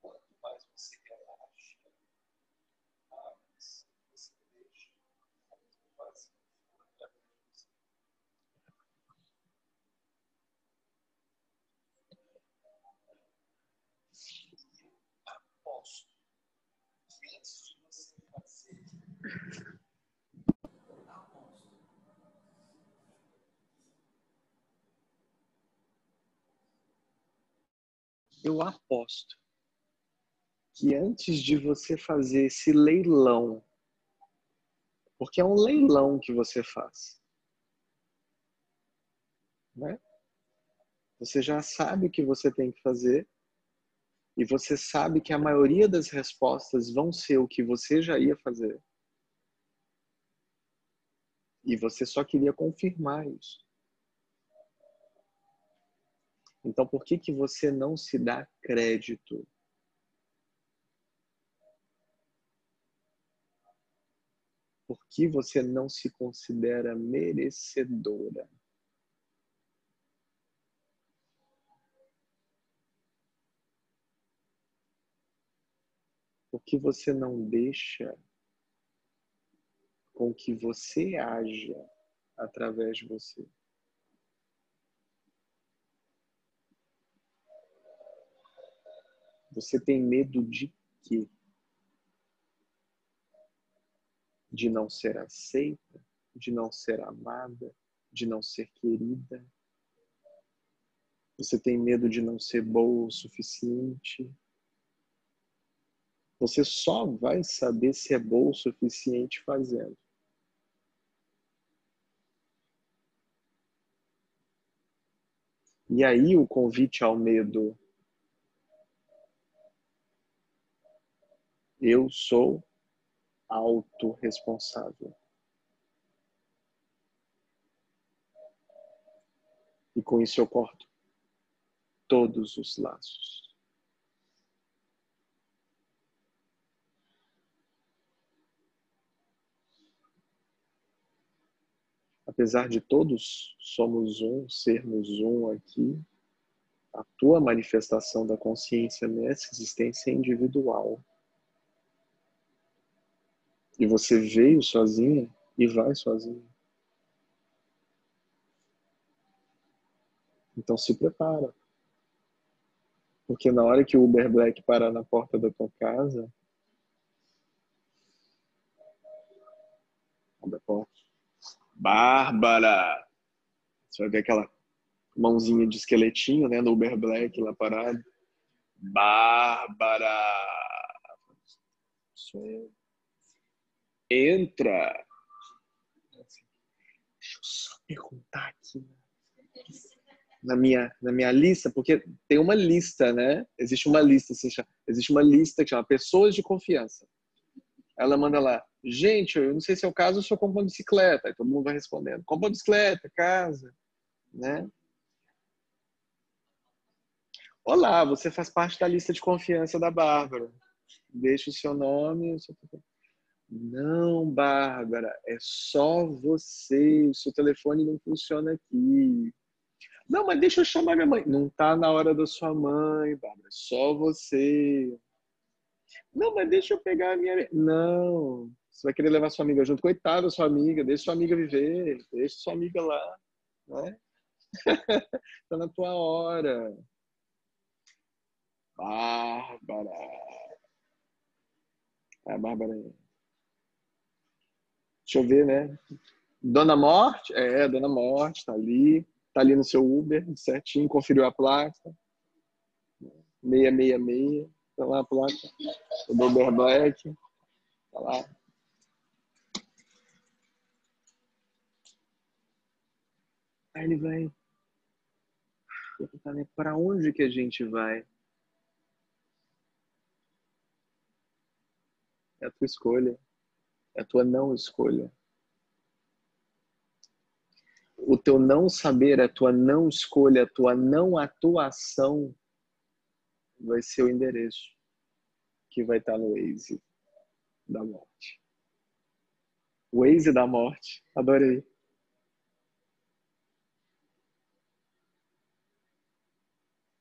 Quanto mais você relaxa, mais você deixa o vazio for através de você. Aposto que antes de você fazer aposto Eu aposto que antes de você fazer esse leilão, porque é um leilão que você faz, né? Você já sabe o que você tem que fazer e você sabe que a maioria das respostas vão ser o que você já ia fazer. E você só queria confirmar isso. Então, por que que você não se dá crédito? Por que você não se considera merecedora? Por que você não deixa com que você haja através de você? Você tem medo de quê? De não ser aceita, de não ser amada, de não ser querida? Você tem medo de não ser boa o suficiente? Você só vai saber se é boa o suficiente fazendo. E aí o convite ao medo Eu sou autorresponsável. E com isso eu corto todos os laços. Apesar de todos somos um, sermos um aqui, a tua manifestação da consciência nessa existência é individual. E você veio sozinha e vai sozinha. Então se prepara. Porque na hora que o Uber Black parar na porta da tua casa, abre a porta. Bárbara! Você vai ver aquela mãozinha de esqueletinho, né, no Uber Black lá parado. Bárbara! Sou eu entra. Deixa eu só perguntar aqui na minha, na minha lista, porque tem uma lista, né? Existe uma lista, assim, existe uma lista que chama Pessoas de Confiança. Ela manda lá, gente, eu não sei se é o caso, eu só compro bicicleta. Aí todo mundo vai respondendo, compra bicicleta, casa, né? Olá, você faz parte da lista de confiança da Bárbara. Deixa o seu nome, o seu... Não, Bárbara, é só você. O seu telefone não funciona aqui. Não, mas deixa eu chamar minha mãe. Não tá na hora da sua mãe, Bárbara. É só você. Não, mas deixa eu pegar a minha. Não. Você vai querer levar sua amiga junto. Coitada da sua amiga. Deixa sua amiga viver. Deixa sua amiga lá. Né? tá na tua hora. Bárbara. A Bárbara. Deixa eu ver, né? Dona Morte? É, Dona Morte, tá ali. Tá ali no seu Uber, certinho, conferiu a placa. 666, tá lá a placa. O Uber Black, tá lá. Aí ele vai. Para né, onde que a gente vai? É a tua escolha. É a tua não escolha. O teu não saber, a tua não escolha, a tua não atuação vai ser o endereço que vai estar no Waze da morte. Waze da morte. Adorei.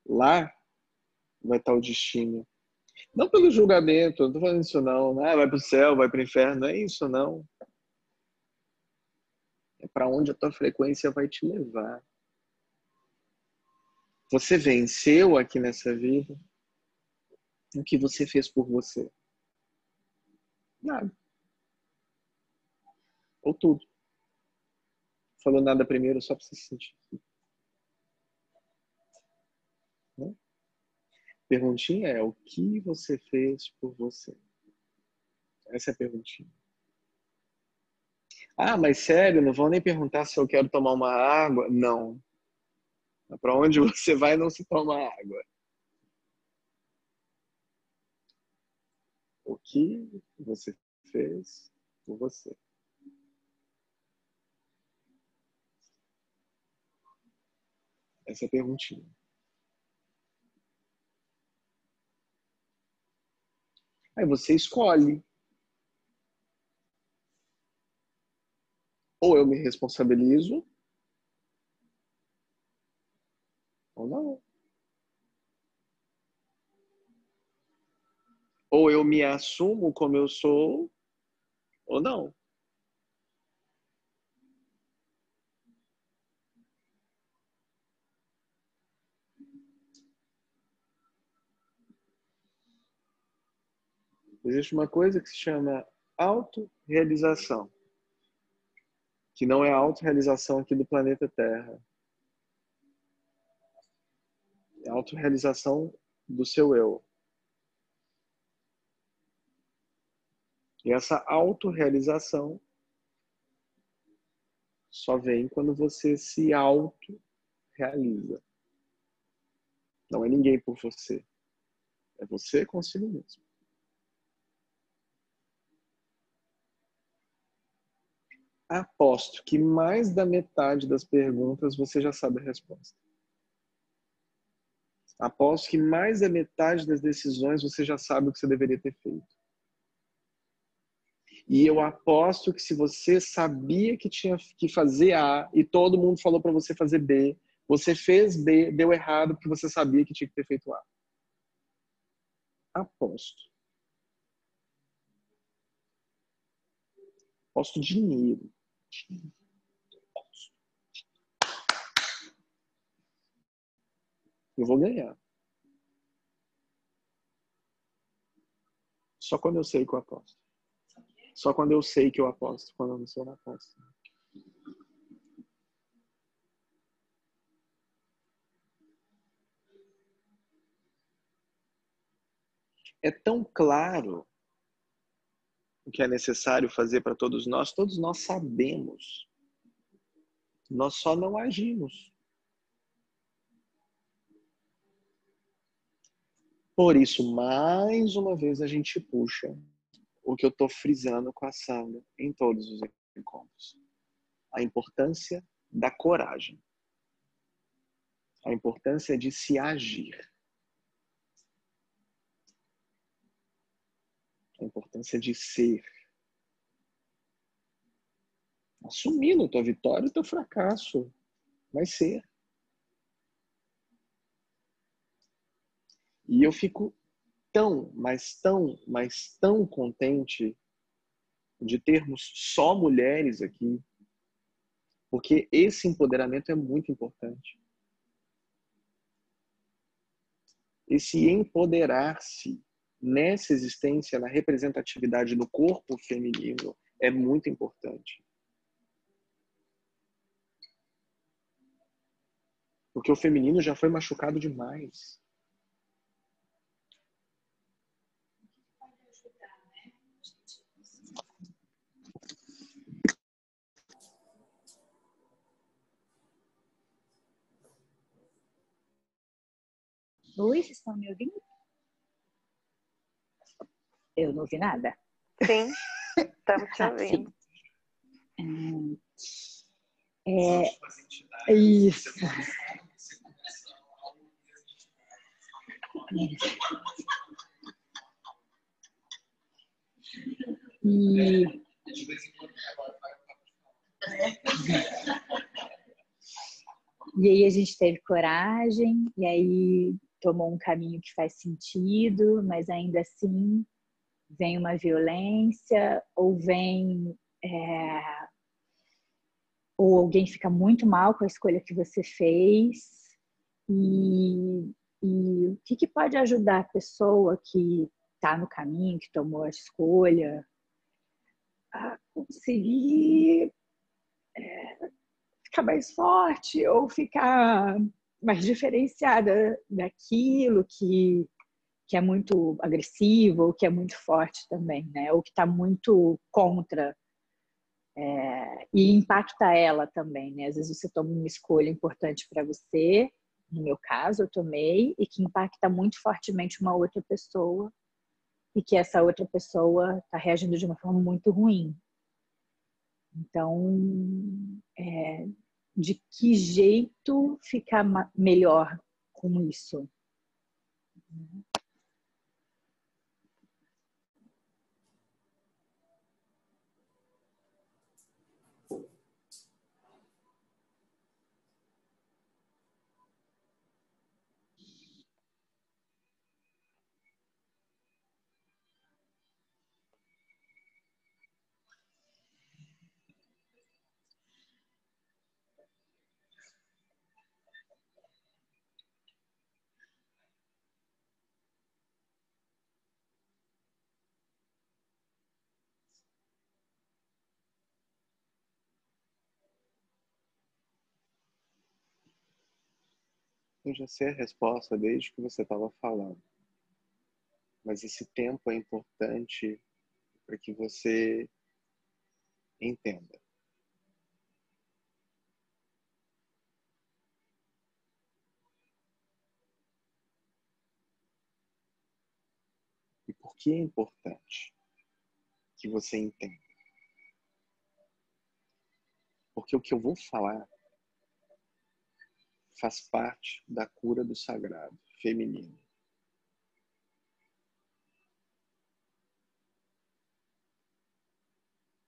Lá vai estar o destino. Não pelo julgamento, não estou falando isso não. Ah, vai para o céu, vai para o inferno, não é isso não. É para onde a tua frequência vai te levar. Você venceu aqui nessa vida. O que você fez por você? Nada. Ou tudo. Falou nada primeiro só para você sentir. Né? Perguntinha é: o que você fez por você? Essa é a perguntinha. Ah, mas sério, não vão nem perguntar se eu quero tomar uma água? Não. Para onde você vai não se toma água. O que você fez por você? Essa é a perguntinha. Aí você escolhe. Ou eu me responsabilizo, ou não. Ou eu me assumo como eu sou, ou não. Existe uma coisa que se chama autorrealização, que não é a autorrealização aqui do planeta Terra. É a autorrealização do seu eu. E essa autorrealização só vem quando você se autorrealiza. Não é ninguém por você. É você consigo mesmo. Aposto que mais da metade das perguntas você já sabe a resposta. Aposto que mais da metade das decisões você já sabe o que você deveria ter feito. E eu aposto que se você sabia que tinha que fazer A e todo mundo falou para você fazer B, você fez B, deu errado porque você sabia que tinha que ter feito A. Aposto. Aposto dinheiro. Eu vou ganhar. Só quando eu sei que eu aposto. Só quando eu sei que eu aposto. Quando eu não sei, eu não aposto. É tão claro o que é necessário fazer para todos nós, todos nós sabemos. Nós só não agimos. Por isso, mais uma vez, a gente puxa o que eu estou frisando com a Sandra em todos os encontros. A importância da coragem. A importância de se agir. A importância de ser. Assumindo tua vitória e teu fracasso. Vai ser. E eu fico tão, mas tão, mas tão contente de termos só mulheres aqui, porque esse empoderamento é muito importante. Esse empoderar-se nessa existência, na representatividade do corpo feminino, é muito importante. Porque o feminino já foi machucado demais. Luiz, estão me ouvindo? Eu não ouvi nada. Sim, estamos te Ah, ouvindo. sim. É, é, isso. E E aí a gente teve coragem, e aí tomou um caminho que faz sentido, mas ainda assim vem uma violência, ou vem. é, ou alguém fica muito mal com a escolha que você fez. E, e o que, que pode ajudar a pessoa que está no caminho, que tomou a escolha, a conseguir ficar mais forte ou ficar mais diferenciada daquilo que, que é muito agressivo ou que é muito forte também, né? Ou que está muito contra é, e impacta ela também, né? Às vezes você toma uma escolha importante para você, no meu caso eu tomei, e que impacta muito fortemente uma outra pessoa e que essa outra pessoa está reagindo de uma forma muito ruim. Então, é, de que jeito ficar melhor com isso? Eu já sei a resposta desde que você estava falando. Mas esse tempo é importante para que você entenda. E por que é importante que você entenda? Porque o que eu vou falar faz parte da cura do sagrado feminino.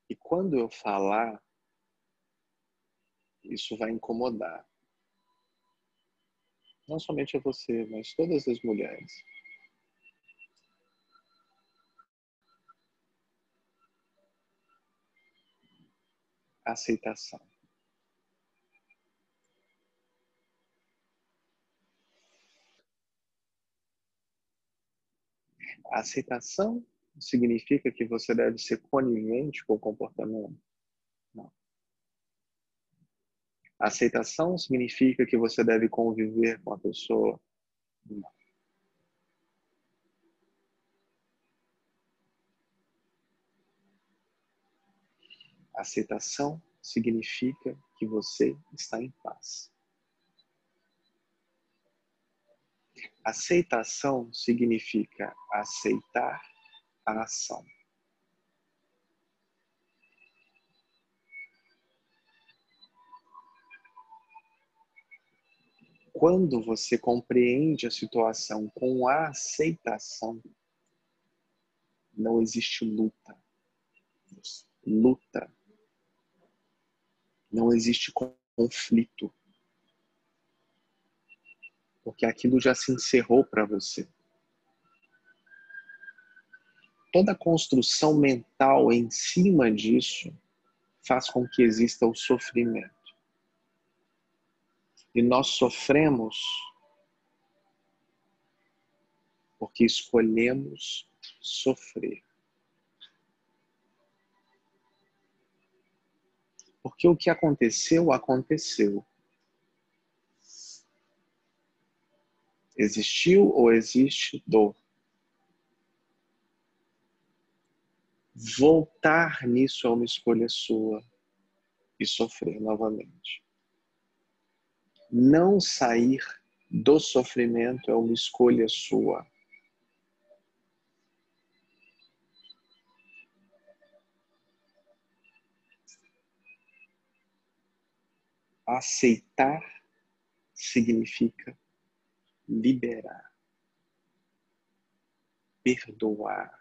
E quando eu falar, isso vai incomodar. Não somente a você, mas todas as mulheres. Aceitação. A aceitação significa que você deve ser conivente com o comportamento? Não. A aceitação significa que você deve conviver com a pessoa? Não. Aceitação significa que você está em paz. Aceitação significa aceitar a ação. Quando você compreende a situação com a aceitação, não existe luta. Luta. Não existe conflito porque aquilo já se encerrou para você. Toda construção mental em cima disso faz com que exista o sofrimento. E nós sofremos porque escolhemos sofrer. Porque o que aconteceu, aconteceu. Existiu ou existe dor? Voltar nisso é uma escolha sua e sofrer novamente. Não sair do sofrimento é uma escolha sua. Aceitar significa liberar, perdoar.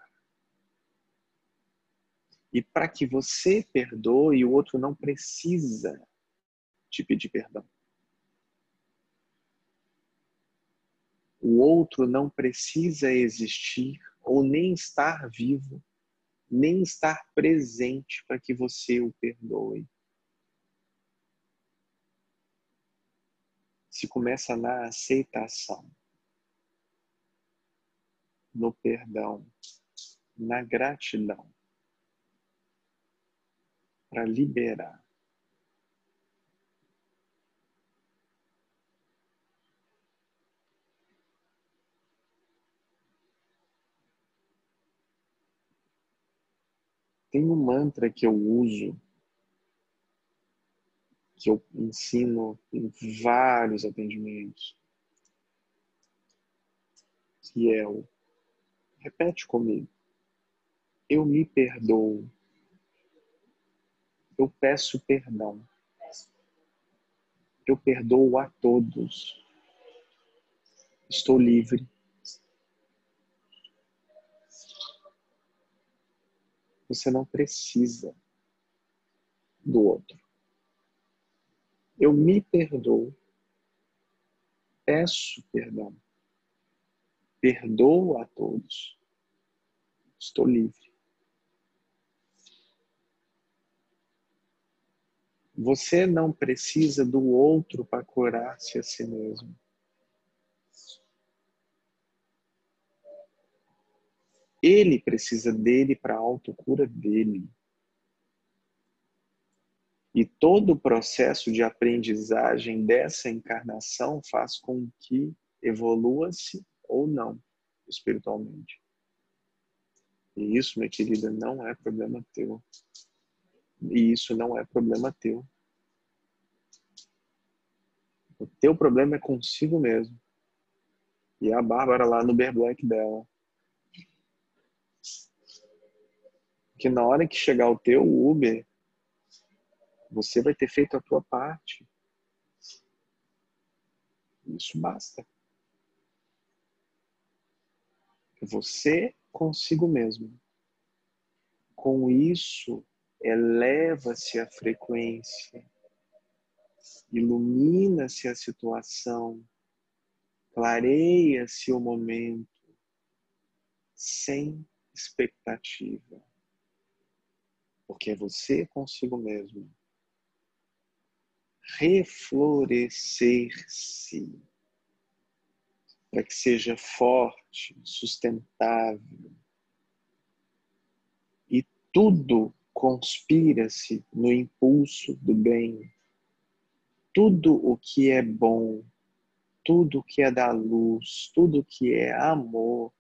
E para que você perdoe, o outro não precisa te pedir perdão. O outro não precisa existir ou nem estar vivo, nem estar presente para que você o perdoe. Se começa na aceitação, no perdão, na gratidão, para liberar. Tem um mantra que eu uso, que eu ensino em vários atendimentos, que é o repete comigo. Eu me perdoo. Eu peço perdão. Eu perdoo a todos. Estou livre. Você não precisa do outro. Eu me perdoo. Peço perdão. Perdoo a todos. Estou livre. Você não precisa do outro para curar-se a si mesmo. Ele precisa dele para a autocura dele. E todo o processo de aprendizagem dessa encarnação faz com que evolua-se ou não espiritualmente. E isso, minha querida, não é problema teu. E isso não é problema teu. O teu problema é consigo mesmo. E a Bárbara lá no Bear Black dela. que na hora que chegar o teu Uber, você vai ter feito a tua parte. Isso basta. Você consigo mesmo. Com isso, eleva-se a frequência, ilumina-se a situação, clareia-se o momento, sem expectativa porque é você consigo mesmo. Reflorescer-se para que seja forte, sustentável. E tudo conspira-se no impulso do bem. Tudo o que é bom, tudo o que é da luz, tudo o que é amor,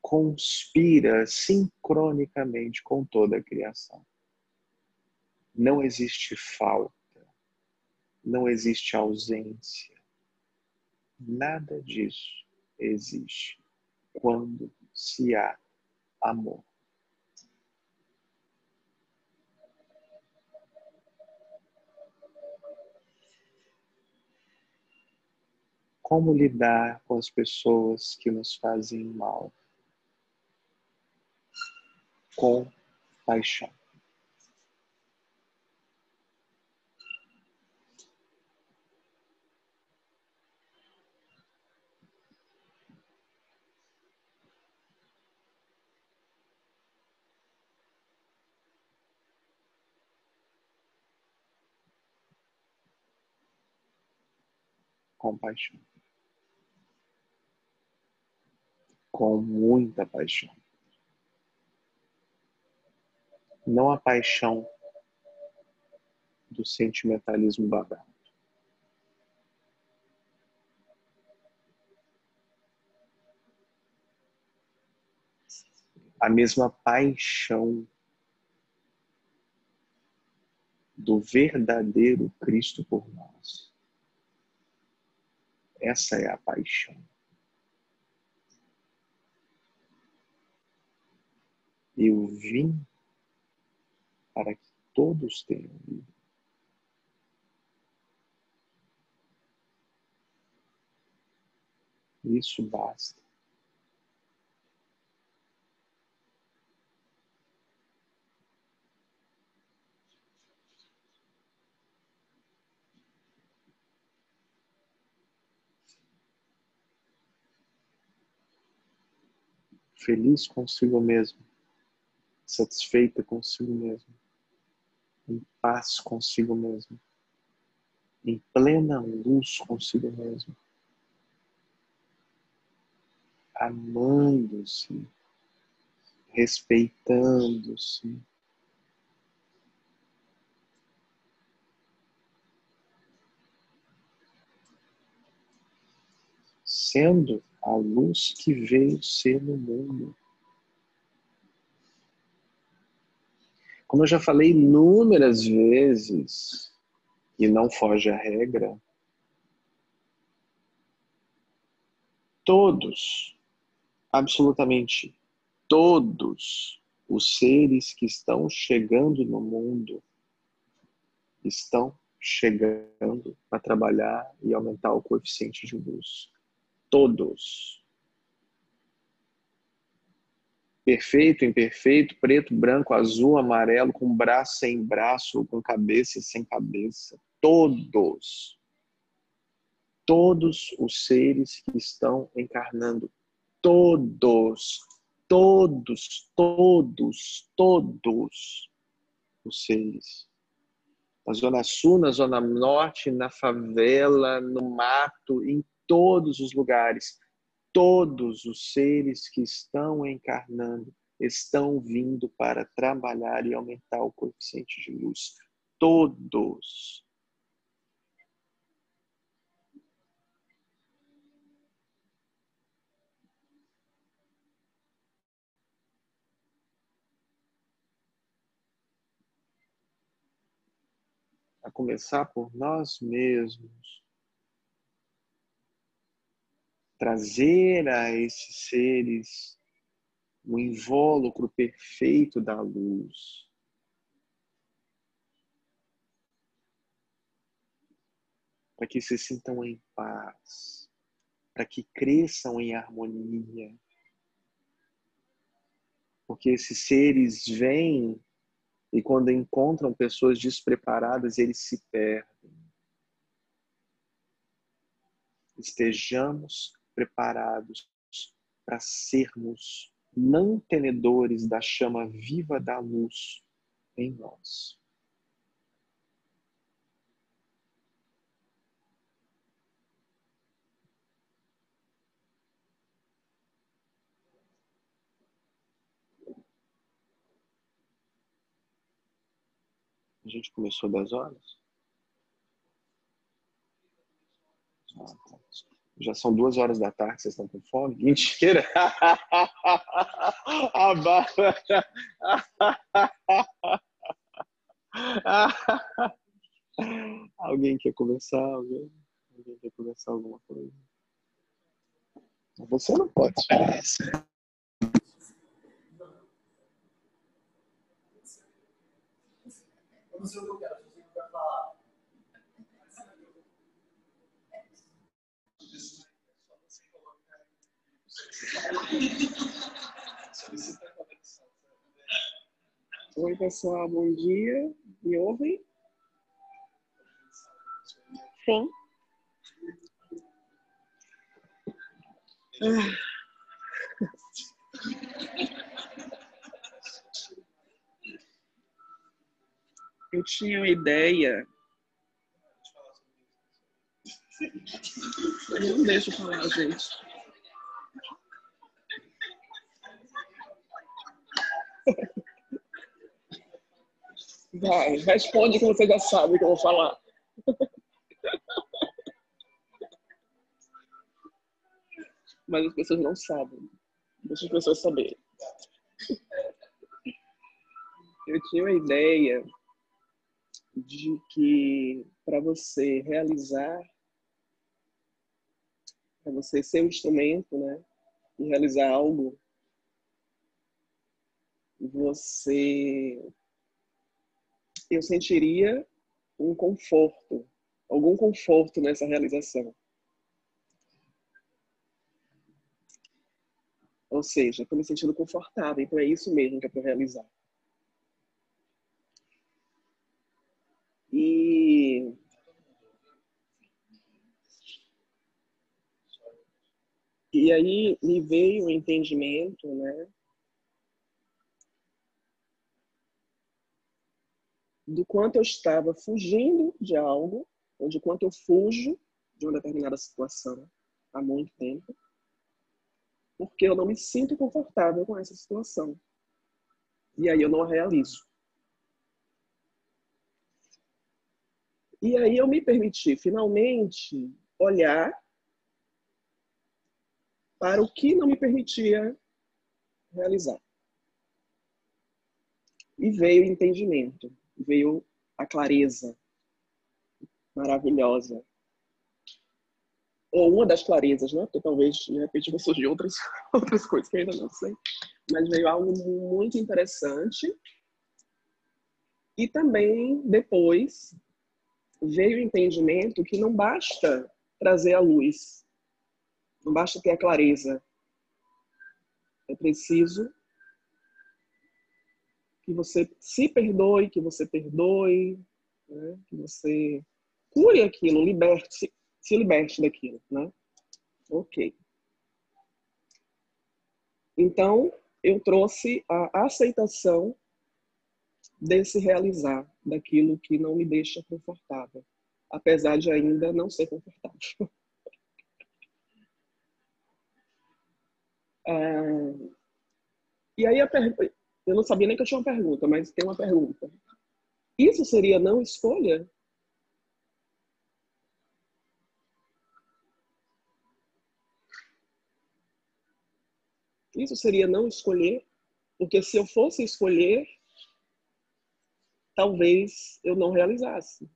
conspira sincronicamente com toda a criação. Não existe falta, não existe ausência. Nada disso existe quando se há amor. Como lidar com as pessoas que nos fazem mal? Com paixão. Compaixão. Com muita paixão. Não a paixão do sentimentalismo barato. A mesma paixão do verdadeiro Cristo por nós. Essa é a paixão. Eu vim para que todos tenham vida. Isso basta. Feliz consigo mesmo, satisfeita consigo mesmo, em paz consigo mesmo, em plena luz consigo mesmo amando-se, respeitando-se. Sendo a luz que veio ser no mundo. Como eu já falei inúmeras vezes, e não foge a regra, todos absolutamente todos os seres que estão chegando no mundo estão chegando para trabalhar e aumentar o coeficiente de luz. Todos. Perfeito, imperfeito, preto, branco, azul, amarelo, com braço sem braço, com cabeça sem cabeça. Todos. Todos os seres que estão encarnando todos, todos, todos, todos os seres. Na Zona Sul, na Zona Norte, na favela, no mato, em todos os lugares. Todos os seres que estão encarnando estão vindo para trabalhar e aumentar o coeficiente de luz. Todos. a começar por nós mesmos. Trazer a esses seres o invólucro perfeito da luz. Para que se sintam em paz, para que cresçam em harmonia. Porque esses seres vêm e quando encontram pessoas despreparadas, eles se perdem. Estejamos preparados para sermos mantenedores da chama viva da luz em nós. A gente começou 10 horas? Ah, tá. Já são duas horas da tarde, vocês estão com fome? Mentira! A Bárbara! Alguém quer conversar? Alguém? Alguém quer conversar alguma coisa? Você não pode. Eu não sei o que eu quero Oi, pessoal, bom dia. Me ouvem? Sim. Eu tinha uma ideia. Não deixa eu falar, gente. Vai, responde que você já sabe o que eu vou falar. Mas as pessoas não sabem. Deixa as pessoas saberem. Eu tinha uma ideia de que para você realizar, para você ser um instrumento, né, e realizar algo, você, eu sentiria um conforto, algum conforto nessa realização. Ou seja, estou me sentindo confortável, então é isso mesmo que é para realizar. E E aí me veio o entendimento, né? Do quanto eu estava fugindo de algo, ou de quanto eu fujo de uma determinada situação há muito tempo, porque eu não me sinto confortável com essa situação. E aí eu não a realizo. E aí eu me permiti finalmente olhar para o que não me permitia realizar. E veio o entendimento, veio a clareza maravilhosa. Ou uma das clarezas, né? Porque talvez de repente vão surgir outras, outras coisas que eu ainda não sei. Mas veio algo muito interessante. E também, depois, veio o entendimento que não basta trazer a luz não basta ter a clareza. É preciso que você se perdoe, que você perdoe, né? que você cure aquilo, liberte, se, liberte daquilo, né? Ok. Então, eu trouxe a aceitação desse realizar, daquilo que não me deixa confortável, apesar de ainda não ser confortável. É... E aí per... eu não sabia nem que eu tinha uma pergunta, mas tem uma pergunta. Isso seria não escolha? Isso seria não escolher? Porque se eu fosse escolher, talvez eu não realizasse.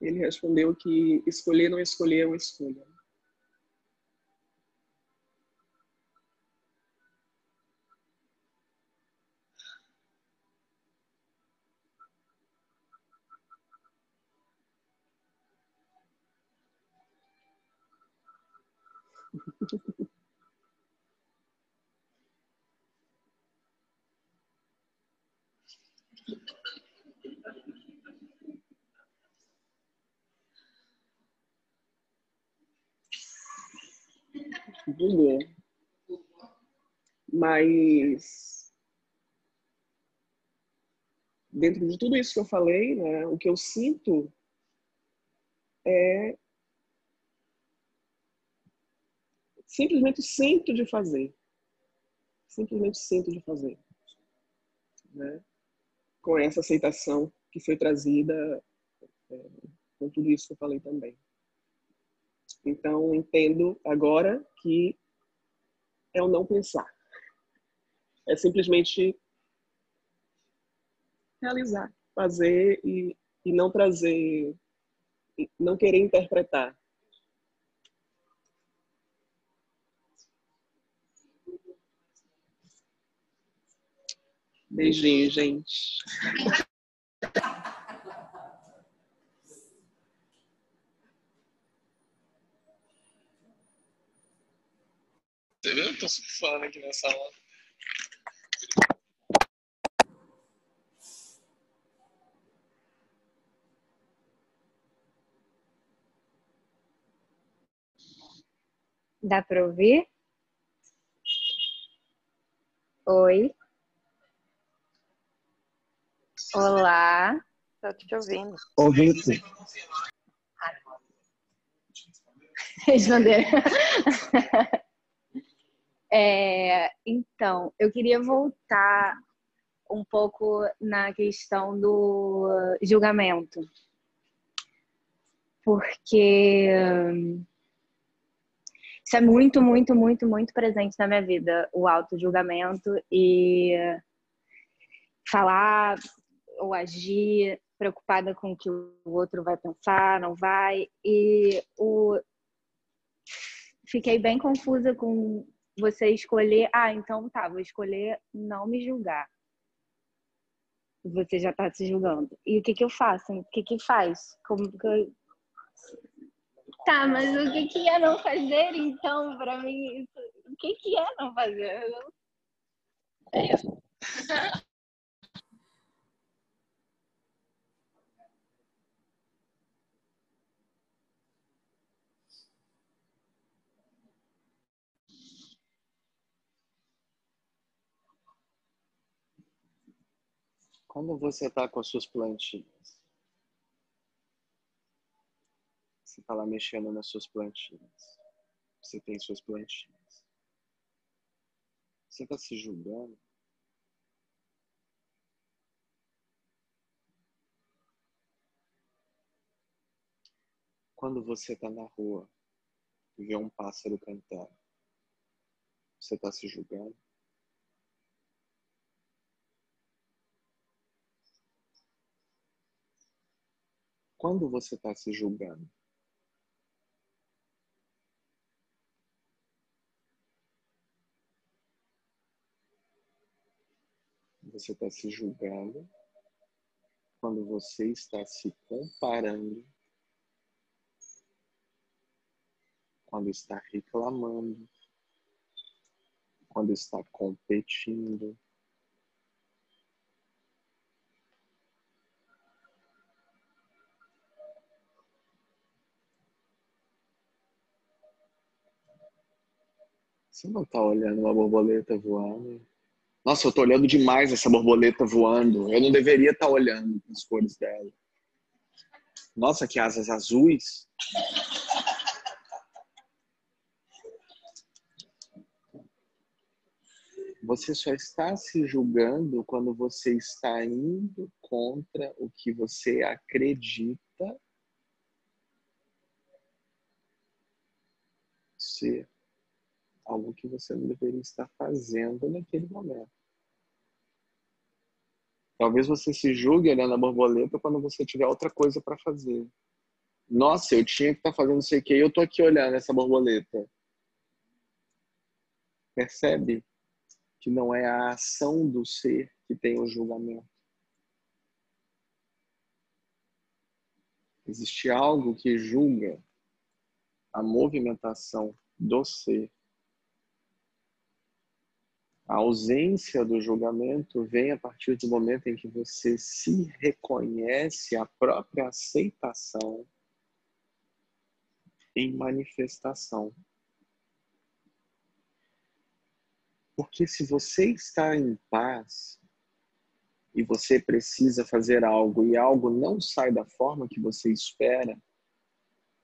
Ele respondeu que escolher não escolher é uma escolha. Bugou. Mas dentro de tudo isso que eu falei, né, o que eu sinto é simplesmente sinto de fazer. Simplesmente sinto de fazer. Né? Com essa aceitação que foi trazida é, com tudo isso que eu falei também. Então, entendo agora que é o não pensar. É simplesmente realizar, fazer e, e não trazer, não querer interpretar. Beijinho, gente. Eu tô surfando aqui nessa hora. Dá para ouvir? Oi. Olá. Tô te ouvindo. Ouvindo. Responder. É, então, eu queria voltar um pouco na questão do julgamento. Porque isso é muito, muito, muito, muito presente na minha vida, o auto-julgamento e falar ou agir preocupada com o que o outro vai pensar, não vai. E o... fiquei bem confusa com você escolher, ah, então tá, vou escolher não me julgar. Você já tá se julgando. E o que que eu faço? O que que faz? Como que eu... Tá, mas o que que é não fazer então pra mim? Isso? O que que é não fazer? É isso. Quando você está com as suas plantinhas, você está lá mexendo nas suas plantinhas. Você tem suas plantinhas. Você está se julgando? Quando você está na rua e vê um pássaro cantar, você está se julgando? Quando você está se julgando? Você está se julgando quando você está se comparando, quando está reclamando, quando está competindo. Você não está olhando uma borboleta voando? Nossa, eu estou olhando demais essa borboleta voando. Eu não deveria estar olhando as cores dela. Nossa, que asas azuis. Você só está se julgando quando você está indo contra o que você acredita ser algo que você não deveria estar fazendo naquele momento. Talvez você se julgue olhando a borboleta quando você tiver outra coisa para fazer. Nossa, eu tinha que estar fazendo não sei o que eu tô aqui olhando essa borboleta. Percebe que não é a ação do ser que tem o julgamento. Existe algo que julga a movimentação do ser. A ausência do julgamento vem a partir do momento em que você se reconhece a própria aceitação em manifestação. Porque se você está em paz e você precisa fazer algo e algo não sai da forma que você espera,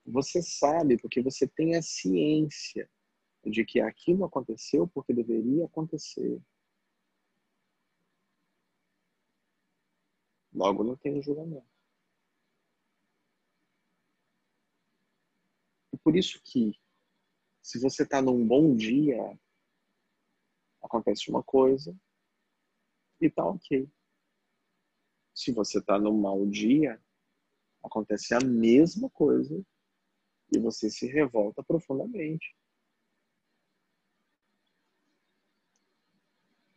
você sabe porque você tem a ciência de que aquilo aconteceu porque deveria acontecer. Logo não tem julgamento. E por isso que, se você está num bom dia, acontece uma coisa e tá ok. Se você está num mau dia, acontece a mesma coisa e você se revolta profundamente.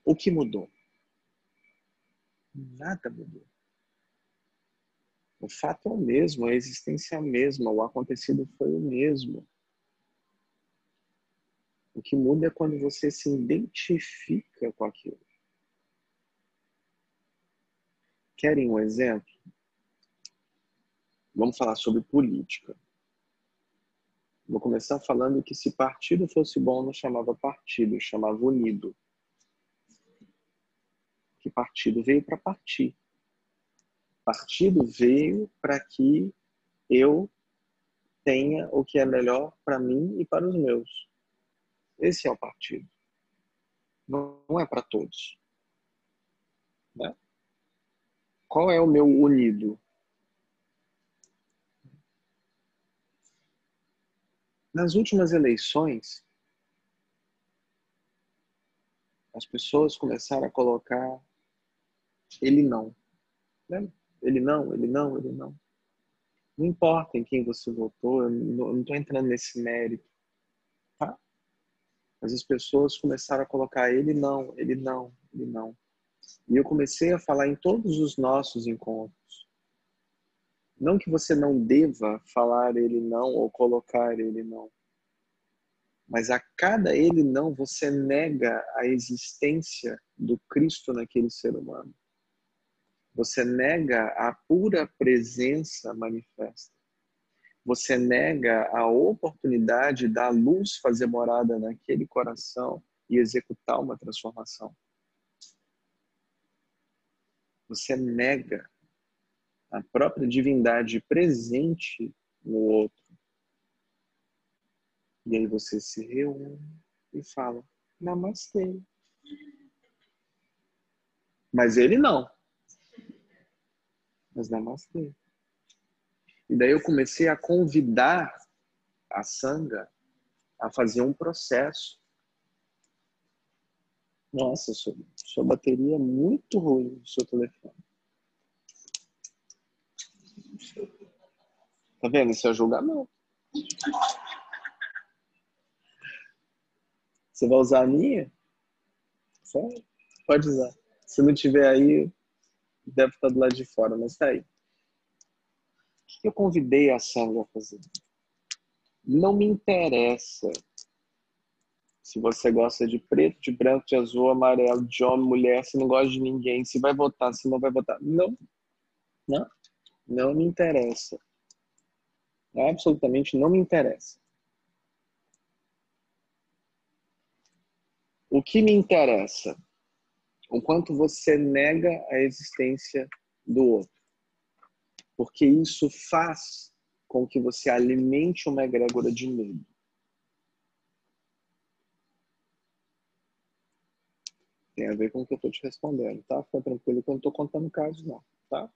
O que mudou? Nada mudou. O fato é o mesmo, a existência é a mesma, o acontecido foi o mesmo. O que muda é quando você se identifica com aquilo. Querem um exemplo? Vamos falar sobre política. Vou começar falando que se partido fosse bom, não chamava partido, chamava unido que partido veio para partir. Partido veio para que eu tenha o que é melhor para mim e para os meus. Esse é o partido. Não é para todos. Né? Qual é o meu unido? Nas últimas eleições, as pessoas começaram a colocar ele não. Né? Ele não, ele não, ele não. Não importa em quem você votou, eu não estou entrando nesse mérito. Tá? Mas as pessoas começaram a colocar ele não, ele não, ele não. E eu comecei a falar em todos os nossos encontros. Não que você não deva falar ele não ou colocar ele não. Mas a cada ele não, você nega a existência do Cristo naquele ser humano. Você nega a pura presença manifesta. Você nega a oportunidade da luz fazer morada naquele coração e executar uma transformação. Você nega a própria divindade presente no outro. E aí você se reúne e fala: Namastê. Mas ele não. Mas namastê. E daí eu comecei a convidar a Sanga a fazer um processo. Nossa, sua, sua bateria é muito ruim do seu telefone. Tá vendo? Isso é julgamento. Você vai usar a minha? Sério? Pode usar. Se não tiver aí, deve estar do lado de fora, mas tá aí. O que eu convidei a Sandra a fazer? Não me interessa se você gosta de preto, de branco, de azul, amarelo, de homem, mulher, se não gosta de ninguém, se vai votar, se não vai votar. Não. Não. Não me interessa. Absolutamente não me interessa. O que me interessa? O quanto você nega a existência do outro. Porque isso faz com que você alimente uma egrégora de medo. Tem a ver com o que eu estou te respondendo, tá? Fica tranquilo que eu não estou contando casos, não, tá?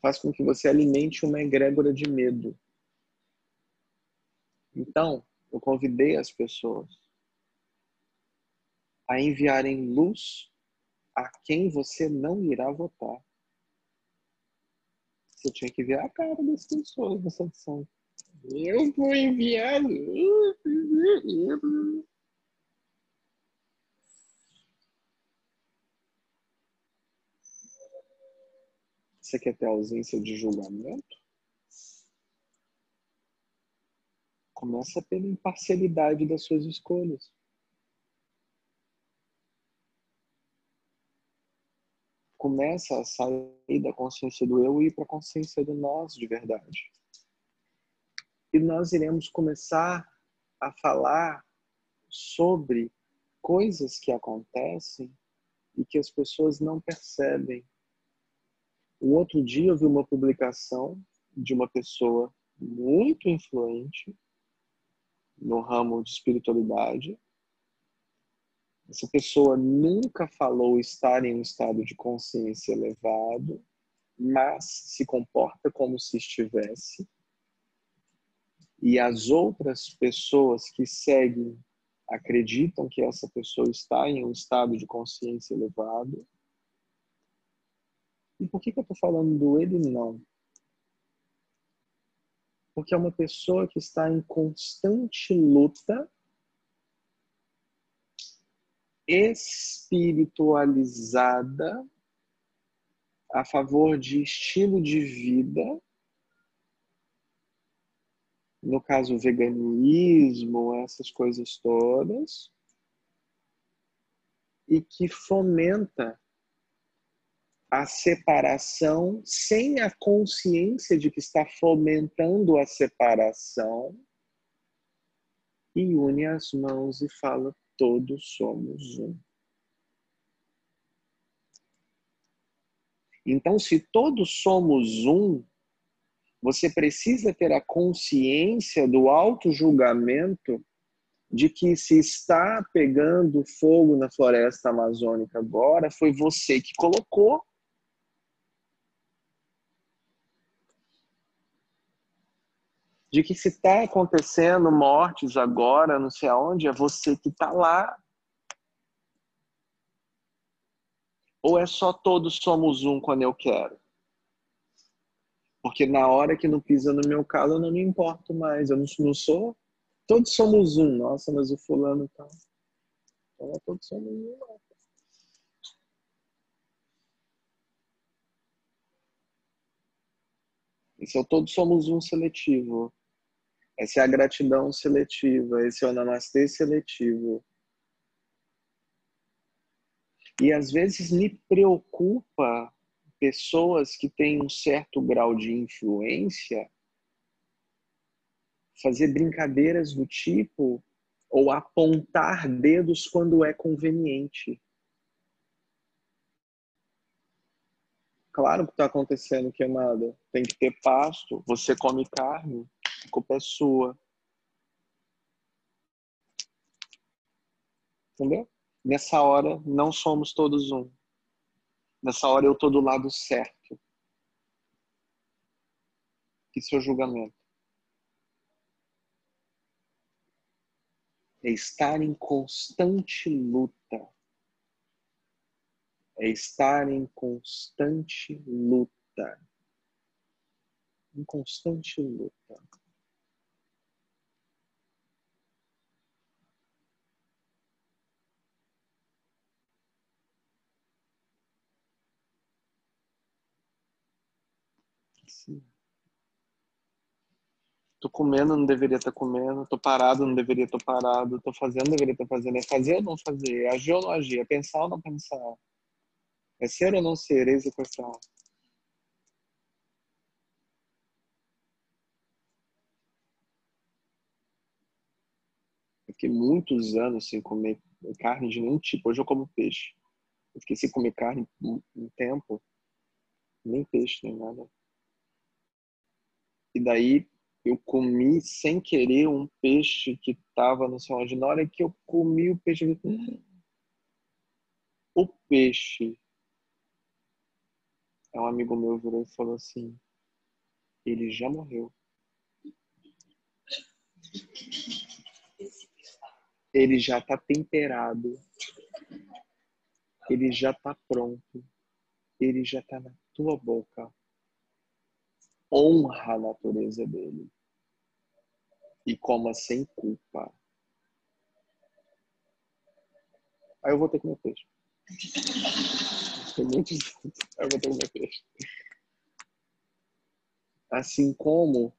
Faz com que você alimente uma egrégora de medo. Então, eu convidei as pessoas a enviarem luz a quem você não irá votar. Você tinha que ver a cara das pessoas nessa edição. Eu vou enviar luz. Você quer ter ausência de julgamento? Começa pela imparcialidade das suas escolhas. Começa a sair da consciência do eu e ir para a consciência do nós de verdade. E nós iremos começar a falar sobre coisas que acontecem e que as pessoas não percebem. O outro dia eu vi uma publicação de uma pessoa muito influente no ramo de espiritualidade. Essa pessoa nunca falou estar em um estado de consciência elevado, mas se comporta como se estivesse. E as outras pessoas que seguem acreditam que essa pessoa está em um estado de consciência elevado. E por que, que eu estou falando do ele não? Porque é uma pessoa que está em constante luta espiritualizada a favor de estilo de vida, no caso veganismo, essas coisas todas, e que fomenta a separação sem a consciência de que está fomentando a separação e une as mãos e fala: todos somos um. Então, se todos somos um, você precisa ter a consciência do auto-julgamento de que se está pegando fogo na floresta amazônica agora, foi você que colocou. De que se está acontecendo mortes agora, não sei aonde, é você que está lá. Ou é só todos somos um quando eu quero? Porque na hora que não pisa no meu calo, eu não me importo mais. Eu não, não sou. Todos somos um. Nossa, mas o fulano tá. Então todos somos um. Esse é o todos somos um seletivo. Essa é a gratidão seletiva. Esse é o namastê seletivo. E às vezes me preocupa pessoas que têm um certo grau de influência fazer brincadeiras do tipo ou apontar dedos quando é conveniente. Claro que está acontecendo, queimada. Tem que ter pasto. Você come carne, a culpa é sua. Entendeu? Nessa hora, não somos todos um. Nessa hora, eu estou do lado certo. Que seu julgamento? É estar em constante luta é estar em constante luta. Em constante luta. Tô comendo, não deveria estar comendo. Tô parado, não deveria estar parado. Tô fazendo, deveria estar fazendo. É fazer ou não fazer? É agir ou não agir? É pensar ou não pensar? É ser ou não ser? A questão. Eu fiquei muitos anos sem comer carne de nenhum tipo. Hoje eu como peixe. Eu fiquei sem comer carne um, tempo. Nem peixe, nem nada. E daí eu comi sem querer um peixe que estava no seu Na hora que eu comi o peixe, eu... o peixe é um amigo meu virou e falou assim: ele já morreu. Ele já está temperado. Ele já está pronto. Ele já está na tua boca. Honra a natureza dele. E coma sem culpa. Aí eu vou ter que comer peixe. Muitos. Assim como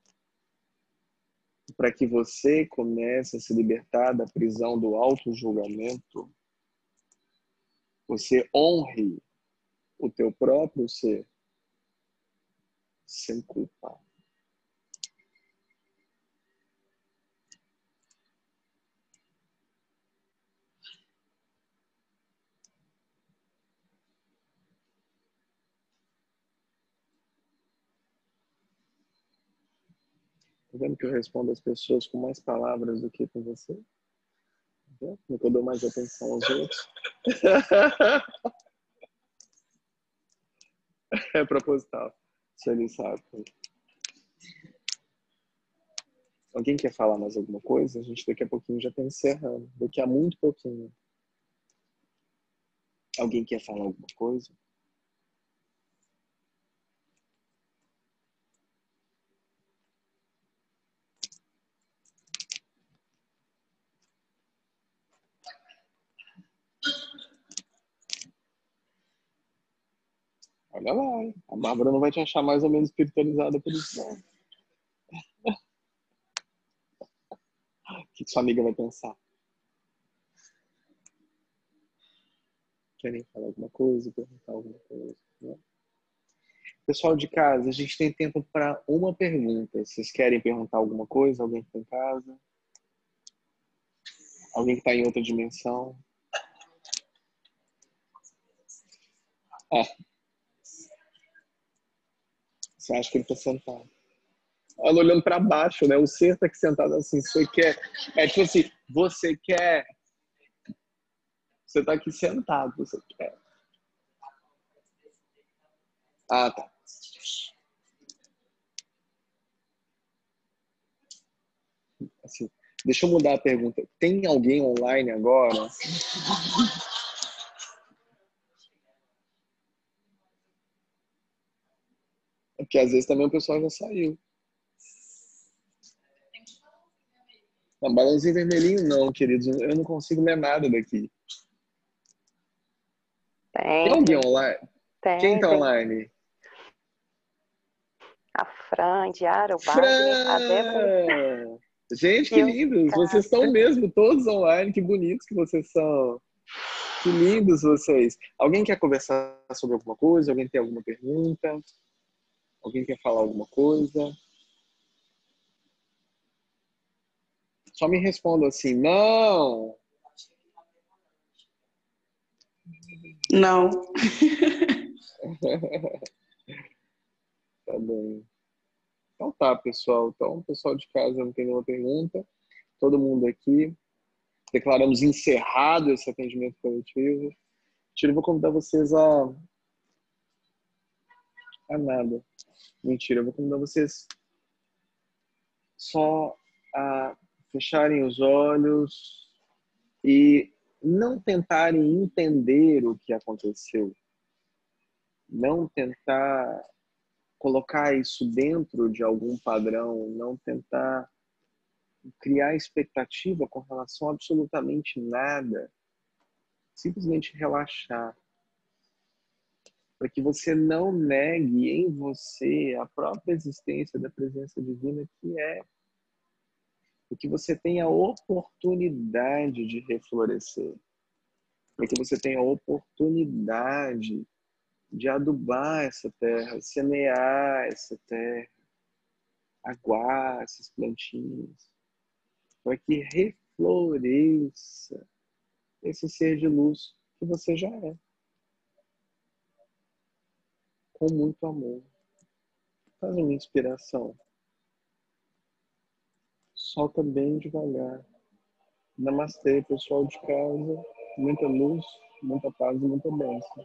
para que você comece a se libertar da prisão do auto-julgamento, você honre o teu próprio ser sem culpa. Tá vendo que eu respondo às pessoas com mais palavras do que com você? Tá vendo? eu dou mais atenção aos outros. é proposital. Se ele sabe. Alguém quer falar mais alguma coisa? A gente daqui a pouquinho já está encerrando. Daqui a muito pouquinho. Alguém quer falar alguma coisa? Olha lá, hein? a Bárbara não vai te achar mais ou menos espiritualizada por isso. O que sua amiga vai pensar? Querem falar alguma coisa, perguntar alguma coisa? Né? Pessoal de casa, a gente tem tempo para uma pergunta. Vocês querem perguntar alguma coisa? Alguém que está em casa? Alguém que está em outra dimensão? Ah. Você acha que ele está sentado? Ela olhando para baixo, né? O ser está aqui sentado assim. Você quer. É tipo assim, você quer. Você está aqui sentado, você quer. Ah, tá. Assim, deixa eu mudar a pergunta. Tem alguém online agora? Porque às vezes também o pessoal já saiu. Não, balãozinho vermelhinho não, queridos. Eu não consigo ler nada daqui. Tem. Tem alguém online? Tem, Quem tá tem. online? A Fran, Diara, o Wagner, a Débora. Fran! Gente, que lindos! Cássio. Vocês estão mesmo, todos online, que bonitos que vocês são. Que lindos vocês. Alguém quer conversar sobre alguma coisa? Alguém tem alguma pergunta? Alguém quer falar alguma coisa? Só me responda assim, não! Não. Tá bem. Então tá, pessoal. Então, pessoal de casa não tem nenhuma pergunta. Todo mundo aqui. Declaramos encerrado esse atendimento coletivo. Tira, eu vou convidar vocês a. A nada. Mentira, eu vou convidar vocês só a fecharem os olhos e não tentarem entender o que aconteceu. Não tentar colocar isso dentro de algum padrão, não tentar criar expectativa com relação a absolutamente nada. Simplesmente relaxar. Para que você não negue em você a própria existência da presença divina que é. Para que você tenha a oportunidade de reflorescer. Para que você tenha a oportunidade de adubar essa terra, semear essa terra, aguar essas plantinhas, para que refloresça esse ser de luz que você já é. Com muito amor. Faz uma inspiração. Solta bem devagar. Namastê, pessoal de casa. Muita luz, muita paz e muita bênção.